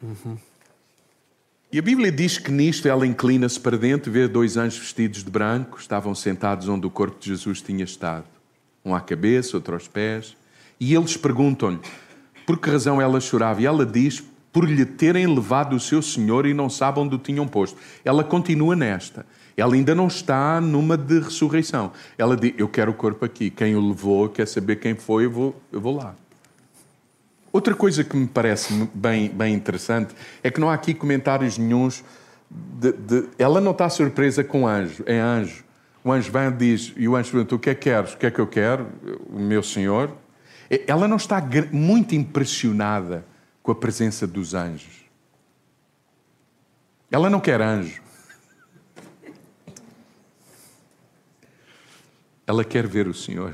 Uhum. E a Bíblia diz que nisto ela inclina-se para dentro vê dois anjos vestidos de branco, estavam sentados onde o corpo de Jesus tinha estado um à cabeça, outro aos pés, e eles perguntam-lhe por que razão ela chorava. E ela diz: por lhe terem levado o seu Senhor e não sabem onde o tinham posto. Ela continua nesta. Ela ainda não está numa de ressurreição. Ela diz: Eu quero o corpo aqui. Quem o levou, quer saber quem foi, eu vou, eu vou lá. Outra coisa que me parece bem, bem interessante é que não há aqui comentários nenhums. De, de... ela não está surpresa com anjo, é anjo. O anjo vem e diz, e o anjo pergunta: O que é que queres? O que é que eu quero? O meu senhor. Ela não está muito impressionada com a presença dos anjos. Ela não quer anjo. Ela quer ver o Senhor.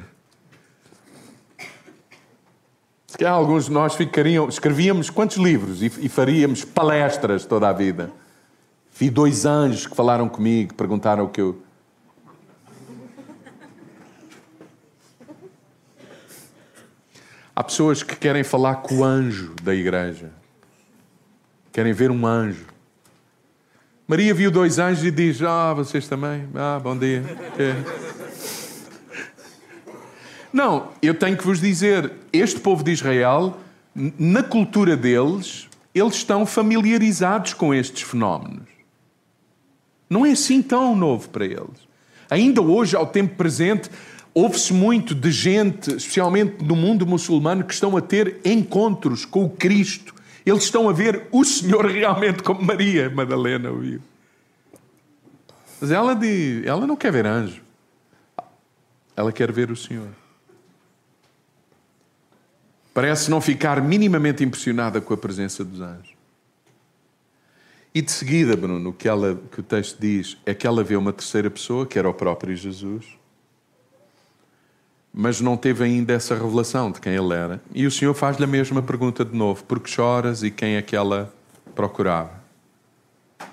Se calhar alguns de nós ficariam, escrevíamos quantos livros e, e faríamos palestras toda a vida. Vi dois anjos que falaram comigo, perguntaram o que eu, Há pessoas que querem falar com o anjo da igreja. Querem ver um anjo. Maria viu dois anjos e diz: Ah, vocês também? Ah, bom dia. É. Não, eu tenho que vos dizer: este povo de Israel, na cultura deles, eles estão familiarizados com estes fenómenos. Não é assim tão novo para eles. Ainda hoje, ao tempo presente, Ouve-se muito de gente, especialmente no mundo muçulmano, que estão a ter encontros com o Cristo. Eles estão a ver o Senhor realmente como Maria Madalena ouviu. Mas ela, diz, ela não quer ver anjo. Ela quer ver o Senhor. Parece não ficar minimamente impressionada com a presença dos anjos. E de seguida, Bruno, o que, ela, que o texto diz é que ela vê uma terceira pessoa, que era o próprio Jesus, mas não teve ainda essa revelação de quem ele era. E o Senhor faz-lhe a mesma pergunta de novo: por que choras e quem é que ela procurava? Ou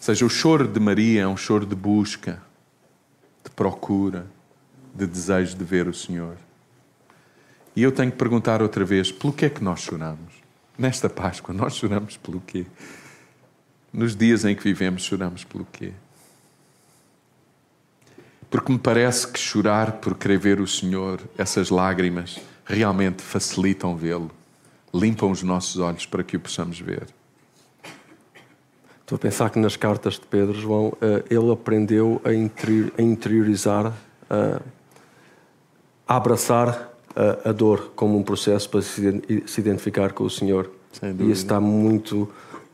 seja, o choro de Maria é um choro de busca, de procura, de desejo de ver o Senhor. E eu tenho que perguntar outra vez: pelo que é que nós choramos? Nesta Páscoa, nós choramos pelo quê? Nos dias em que vivemos, choramos pelo quê? Porque me parece que chorar por querer ver o Senhor, essas lágrimas, realmente facilitam vê-lo, limpam os nossos olhos para que o possamos ver. Estou a pensar que nas cartas de Pedro, João, eh, ele aprendeu a interiorizar, a abraçar a dor como um processo para se identificar com o Senhor. E isso está muito.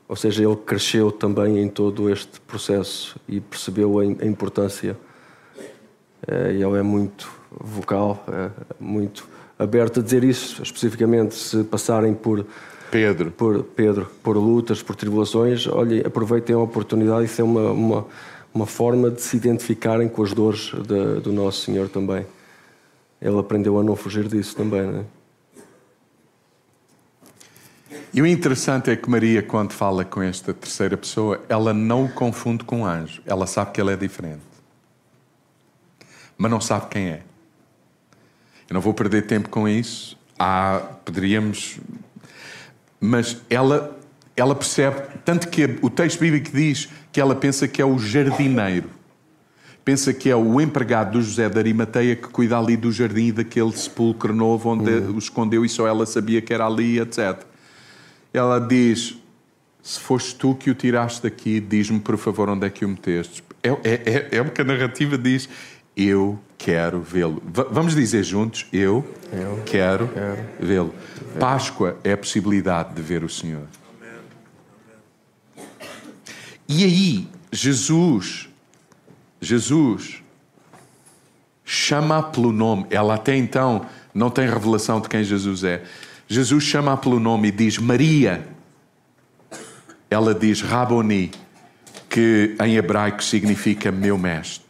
Ou seja, ele cresceu também em todo este processo e percebeu a importância e ele é muito vocal, é muito aberto a dizer isso, especificamente se passarem por Pedro, por, Pedro, por lutas, por tribulações, olhem, aproveitem a oportunidade, isso é uma, uma, uma forma de se identificarem com as dores de, do nosso Senhor também. Ele aprendeu a não fugir disso também, não é? E o interessante é que Maria, quando fala com esta terceira pessoa, ela não o confunde com um anjo. Ela sabe que ele é diferente. Mas não sabe quem é. Eu não vou perder tempo com isso. Há, poderíamos. Mas ela, ela percebe, tanto que o texto bíblico diz que ela pensa que é o jardineiro. Pensa que é o empregado do José de Arimateia que cuida ali do jardim e daquele sepulcro novo onde o escondeu e só ela sabia que era ali, etc. Ela diz: Se foste tu que o tiraste daqui, diz-me por favor onde é que o meteste. É, é, é, é o que a narrativa diz. Eu quero vê-lo. Vamos dizer juntos: Eu, Eu quero, quero vê-lo. Páscoa é a possibilidade de ver o Senhor. E aí, Jesus, Jesus chama-a pelo nome. Ela até então não tem revelação de quem Jesus é. Jesus chama-a pelo nome e diz Maria. Ela diz Raboni, que em hebraico significa meu mestre.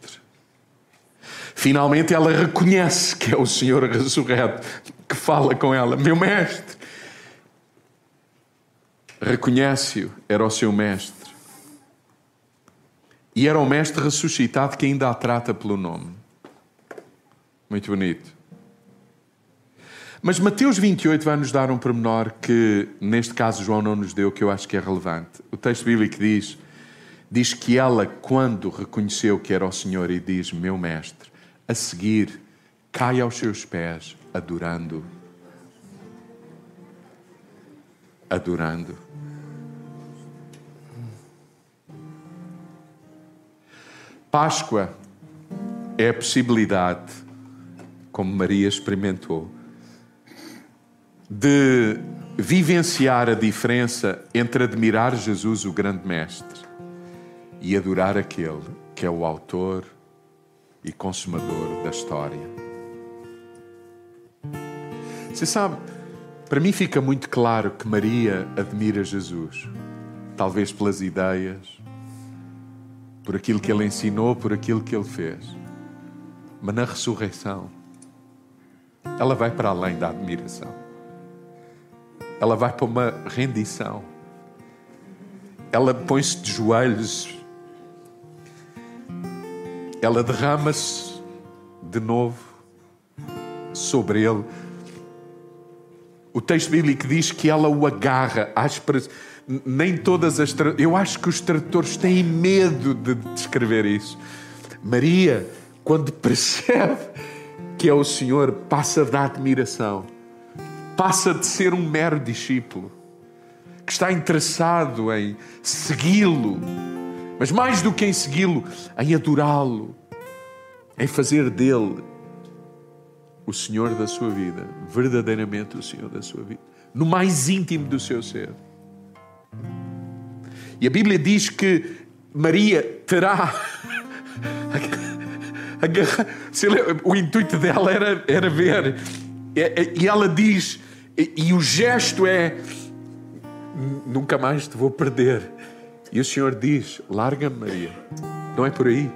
Finalmente ela reconhece que é o Senhor ressurreto que fala com ela, meu mestre. Reconhece-o, era o seu mestre. E era o mestre ressuscitado que ainda a trata pelo nome. Muito bonito. Mas Mateus 28 vai nos dar um pormenor que, neste caso, João não nos deu, que eu acho que é relevante. O texto bíblico diz, diz que ela, quando reconheceu que era o Senhor e diz, meu mestre, a seguir, cai aos seus pés, adorando. Adorando. Páscoa é a possibilidade, como Maria experimentou, de vivenciar a diferença entre admirar Jesus, o grande mestre, e adorar aquele que é o autor e consumador da história. Você sabe, para mim fica muito claro que Maria admira Jesus, talvez pelas ideias, por aquilo que ele ensinou, por aquilo que ele fez. Mas na ressurreição, ela vai para além da admiração. Ela vai para uma rendição. Ela põe-se de joelhos. Ela derrama-se de novo sobre ele. O texto bíblico diz que ela o agarra nem todas as eu acho que os tradutores têm medo de descrever isso. Maria, quando percebe que é o Senhor, passa da admiração, passa de ser um mero discípulo que está interessado em segui-lo, mas mais do que em segui-lo, em adorá-lo, em fazer dele o Senhor da sua vida, verdadeiramente o Senhor da sua vida, no mais íntimo do seu ser. E a Bíblia diz que Maria terá. O intuito dela era, era ver. E- ela diz, e o gesto é: Nunca mais te vou perder. E o Senhor diz: Larga-me, Maria. Não é por aí.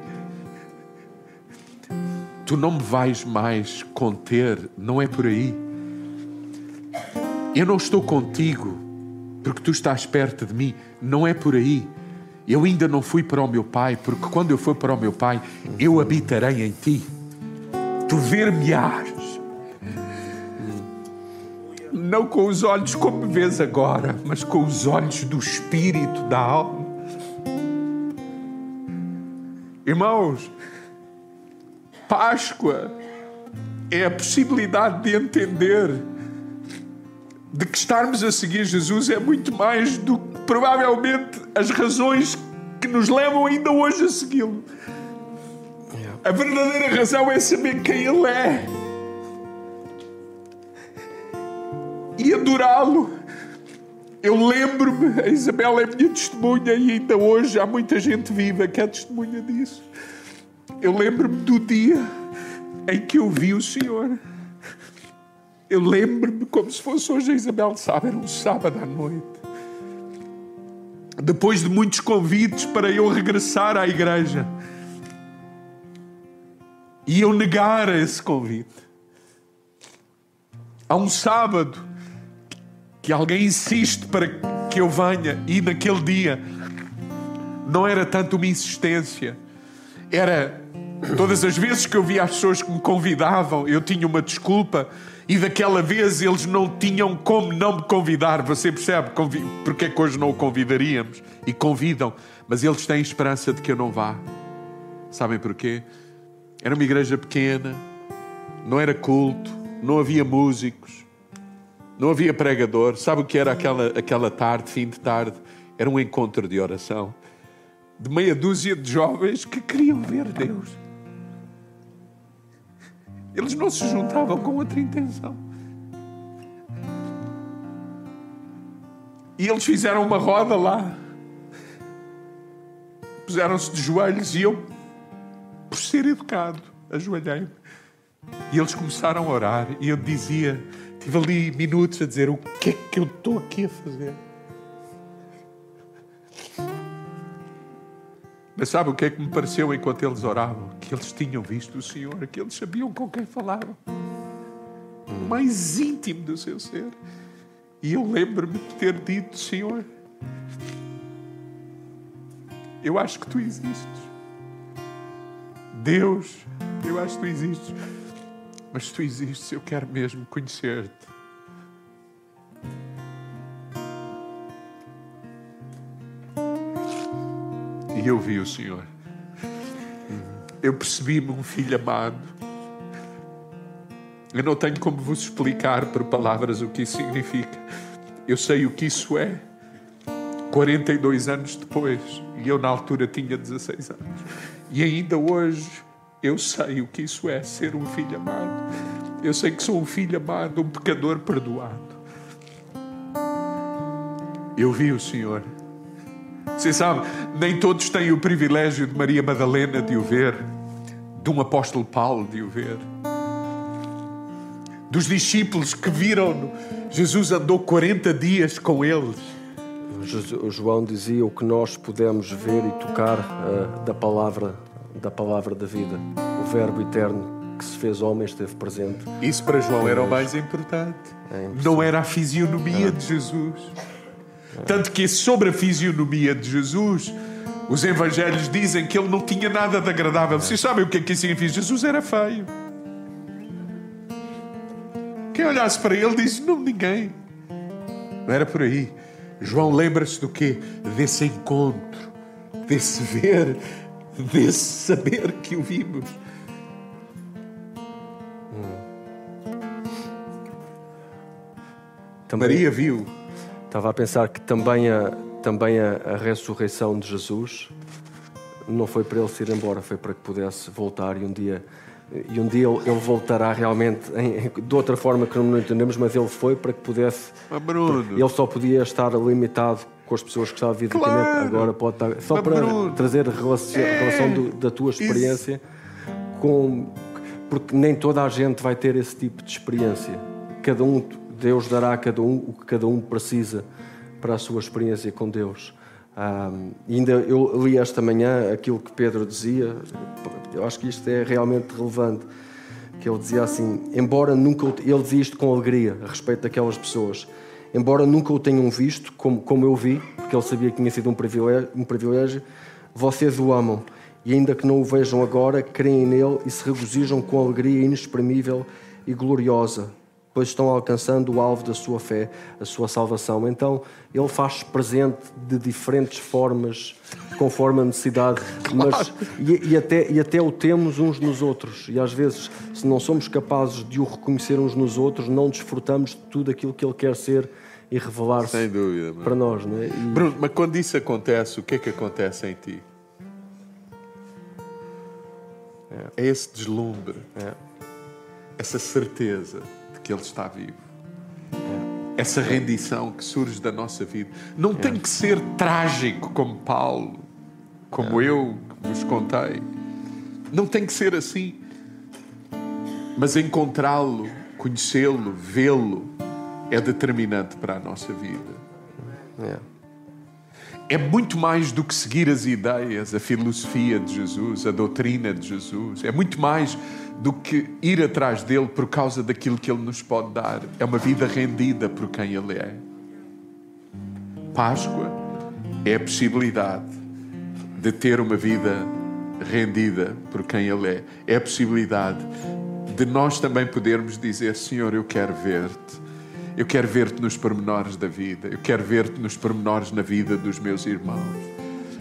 Tu não me vais mais conter, não é por aí. Eu não estou contigo porque tu estás perto de mim, não é por aí. Eu ainda não fui para o meu Pai, porque quando eu for para o meu Pai, eu habitarei em ti. Tu ver-me-ás. Não com os olhos como me vês agora, mas com os olhos do espírito, da alma. Irmãos, Páscoa é a possibilidade de entender de que estarmos a seguir Jesus é muito mais do que provavelmente as razões que nos levam ainda hoje a segui-lo. A verdadeira razão é saber quem Ele é e adorá-lo. Eu lembro-me, a Isabel é minha testemunha e ainda hoje há muita gente viva que é testemunha disso. Eu lembro-me do dia em que eu vi o Senhor. Eu lembro-me como se fosse hoje a Isabel sabe, era um sábado à noite. Depois de muitos convites para eu regressar à igreja. E eu negar esse convite. Há um sábado que alguém insiste para que eu venha, e naquele dia não era tanto uma insistência, era todas as vezes que eu via as pessoas que me convidavam, eu tinha uma desculpa. E daquela vez eles não tinham como não me convidar. Você percebe porque é que hoje não o convidaríamos? E convidam, mas eles têm esperança de que eu não vá. Sabem porquê? Era uma igreja pequena, não era culto, não havia músicos, não havia pregador. Sabe o que era aquela, aquela tarde, fim de tarde? Era um encontro de oração de meia dúzia de jovens que queriam ver Deus. Eles não se juntavam com outra intenção. E eles fizeram uma roda lá. Puseram-se de joelhos e eu, por ser educado, ajoelhei-me. E eles começaram a orar. E eu dizia, tive ali minutos a dizer: O que é que eu estou aqui a fazer? Mas sabe o que é que me pareceu enquanto eles oravam? Que eles tinham visto o Senhor, que eles sabiam com quem falavam. O mais íntimo do seu ser. E eu lembro-me de ter dito, Senhor, eu acho que tu existes. Deus, eu acho que tu existes. Mas tu existes, eu quero mesmo conhecer-te. E eu vi o Senhor. Eu percebi-me um filho amado. Eu não tenho como vos explicar por palavras o que isso significa. Eu sei o que isso é. 42 anos depois, e eu na altura tinha 16 anos. E ainda hoje eu sei o que isso é ser um filho amado. Eu sei que sou um filho amado, um pecador perdoado. Eu vi o Senhor. Você sabe, nem todos têm o privilégio de Maria Madalena de o ver, de um apóstolo Paulo de o ver, dos discípulos que viram Jesus andou 40 dias com eles. João dizia o que nós podemos ver e tocar uh, da palavra da palavra da vida, o Verbo eterno que se fez homem esteve presente. Isso para João era o mais importante. É Não era a fisionomia de Jesus. Tanto que sobre a fisionomia de Jesus, os evangelhos dizem que ele não tinha nada de agradável. Vocês sabem o que é que significa? Jesus era feio. Quem olhasse para ele disse: Não, ninguém. Não era por aí. João lembra-se do quê? Desse encontro, desse ver, desse saber que o vimos. Também, Maria viu. Estava a pensar que também a, também a, a ressurreição de Jesus não foi para ele se ir embora, foi para que pudesse voltar e um dia e um dia ele, voltará realmente em, de outra forma que não entendemos, mas ele foi para que pudesse. Mas Bruno. Ele só podia estar limitado com as pessoas que estavam fisicamente, claro. agora pode estar. Só para Bruno. trazer relação, é. relação do, da tua experiência Isso. com. Porque nem toda a gente vai ter esse tipo de experiência. Cada um, Deus dará a cada um o que cada um precisa para a sua experiência com Deus. Um, ainda eu li esta manhã aquilo que Pedro dizia, eu acho que isto é realmente relevante. Que ele dizia assim: embora nunca. Ele dizia isto com alegria a respeito daquelas pessoas. Embora nunca o tenham visto como, como eu vi, porque ele sabia que tinha sido um privilégio, um privilégio, vocês o amam. E ainda que não o vejam agora, creem nele e se regozijam com alegria inexprimível e gloriosa pois estão alcançando o alvo da sua fé, a sua salvação. Então, Ele faz presente de diferentes formas, conforme a necessidade, claro. mas e, e, até, e até o temos uns nos outros. E às vezes, se não somos capazes de o reconhecer uns nos outros, não desfrutamos de tudo aquilo que Ele quer ser e revelar-se para nós. Não é? E... Bruno, mas quando isso acontece, o que é que acontece em ti? É, é esse deslumbre, é. essa certeza que Ele está vivo. Essa rendição que surge da nossa vida. Não tem que ser trágico como Paulo, como eu vos contei. Não tem que ser assim. Mas encontrá-lo, conhecê-lo, vê-lo, é determinante para a nossa vida. É. é muito mais do que seguir as ideias, a filosofia de Jesus, a doutrina de Jesus. É muito mais do que ir atrás dele por causa daquilo que ele nos pode dar. É uma vida rendida por quem ele é. Páscoa é a possibilidade de ter uma vida rendida por quem Ele é. É a possibilidade de nós também podermos dizer: Senhor, eu quero ver-te. Eu quero ver-te nos pormenores da vida. Eu quero ver-te nos pormenores na vida dos meus irmãos.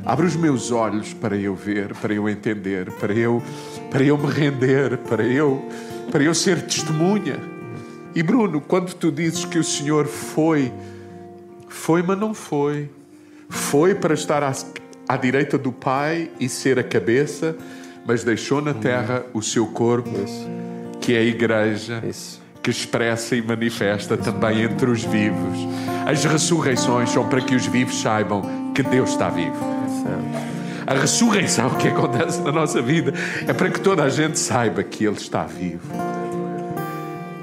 Abre os meus olhos para eu ver, para eu entender, para eu, para eu me render, para eu, para eu ser testemunha. E Bruno, quando tu dizes que o Senhor foi, foi, mas não foi. Foi para estar à, à direita do Pai e ser a cabeça, mas deixou na terra o seu corpo, Isso. que é a igreja Isso. que expressa e manifesta também entre os vivos. As ressurreições são para que os vivos saibam que Deus está vivo. A ressurreição que acontece na nossa vida é para que toda a gente saiba que Ele está vivo.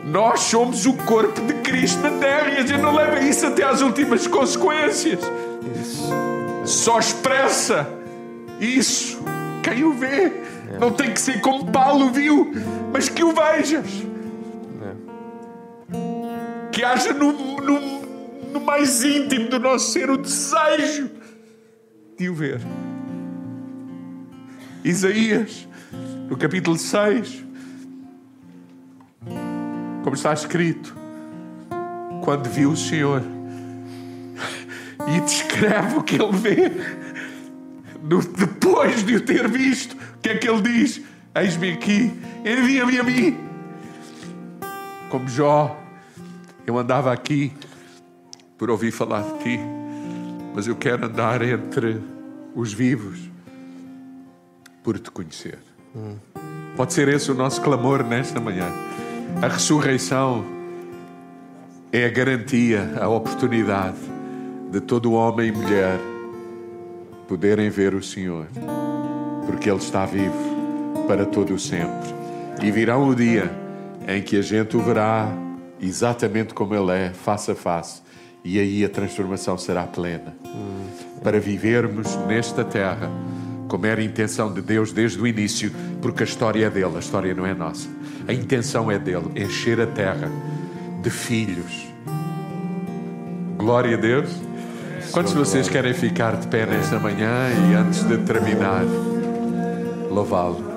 Nós somos o corpo de Cristo na terra e a gente não leva isso até às últimas consequências. Só expressa isso. Quem o vê não tem que ser como Paulo viu, mas que o vejas. Que haja no, no, no mais íntimo do nosso ser o desejo de o ver. Isaías, no capítulo 6, como está escrito, quando viu o Senhor e descreve o que ele vê no- depois de o ter visto, o que é que ele diz? Eis-me aqui, envia-me a mim. Como Jó, eu andava aqui por ouvir falar de ti, mas eu quero andar entre os vivos por te conhecer. Pode ser esse o nosso clamor nesta manhã. A ressurreição é a garantia, a oportunidade de todo homem e mulher poderem ver o Senhor, porque Ele está vivo para todo o sempre. E virá o dia em que a gente o verá exatamente como Ele é, face a face, e aí a transformação será plena. Para vivermos nesta terra como era a intenção de Deus desde o início, porque a história é dele, a história não é nossa. A intenção é dele, encher a terra de filhos. Glória a Deus. Quantos de vocês querem ficar de pé nesta manhã e antes de terminar, louvá-lo?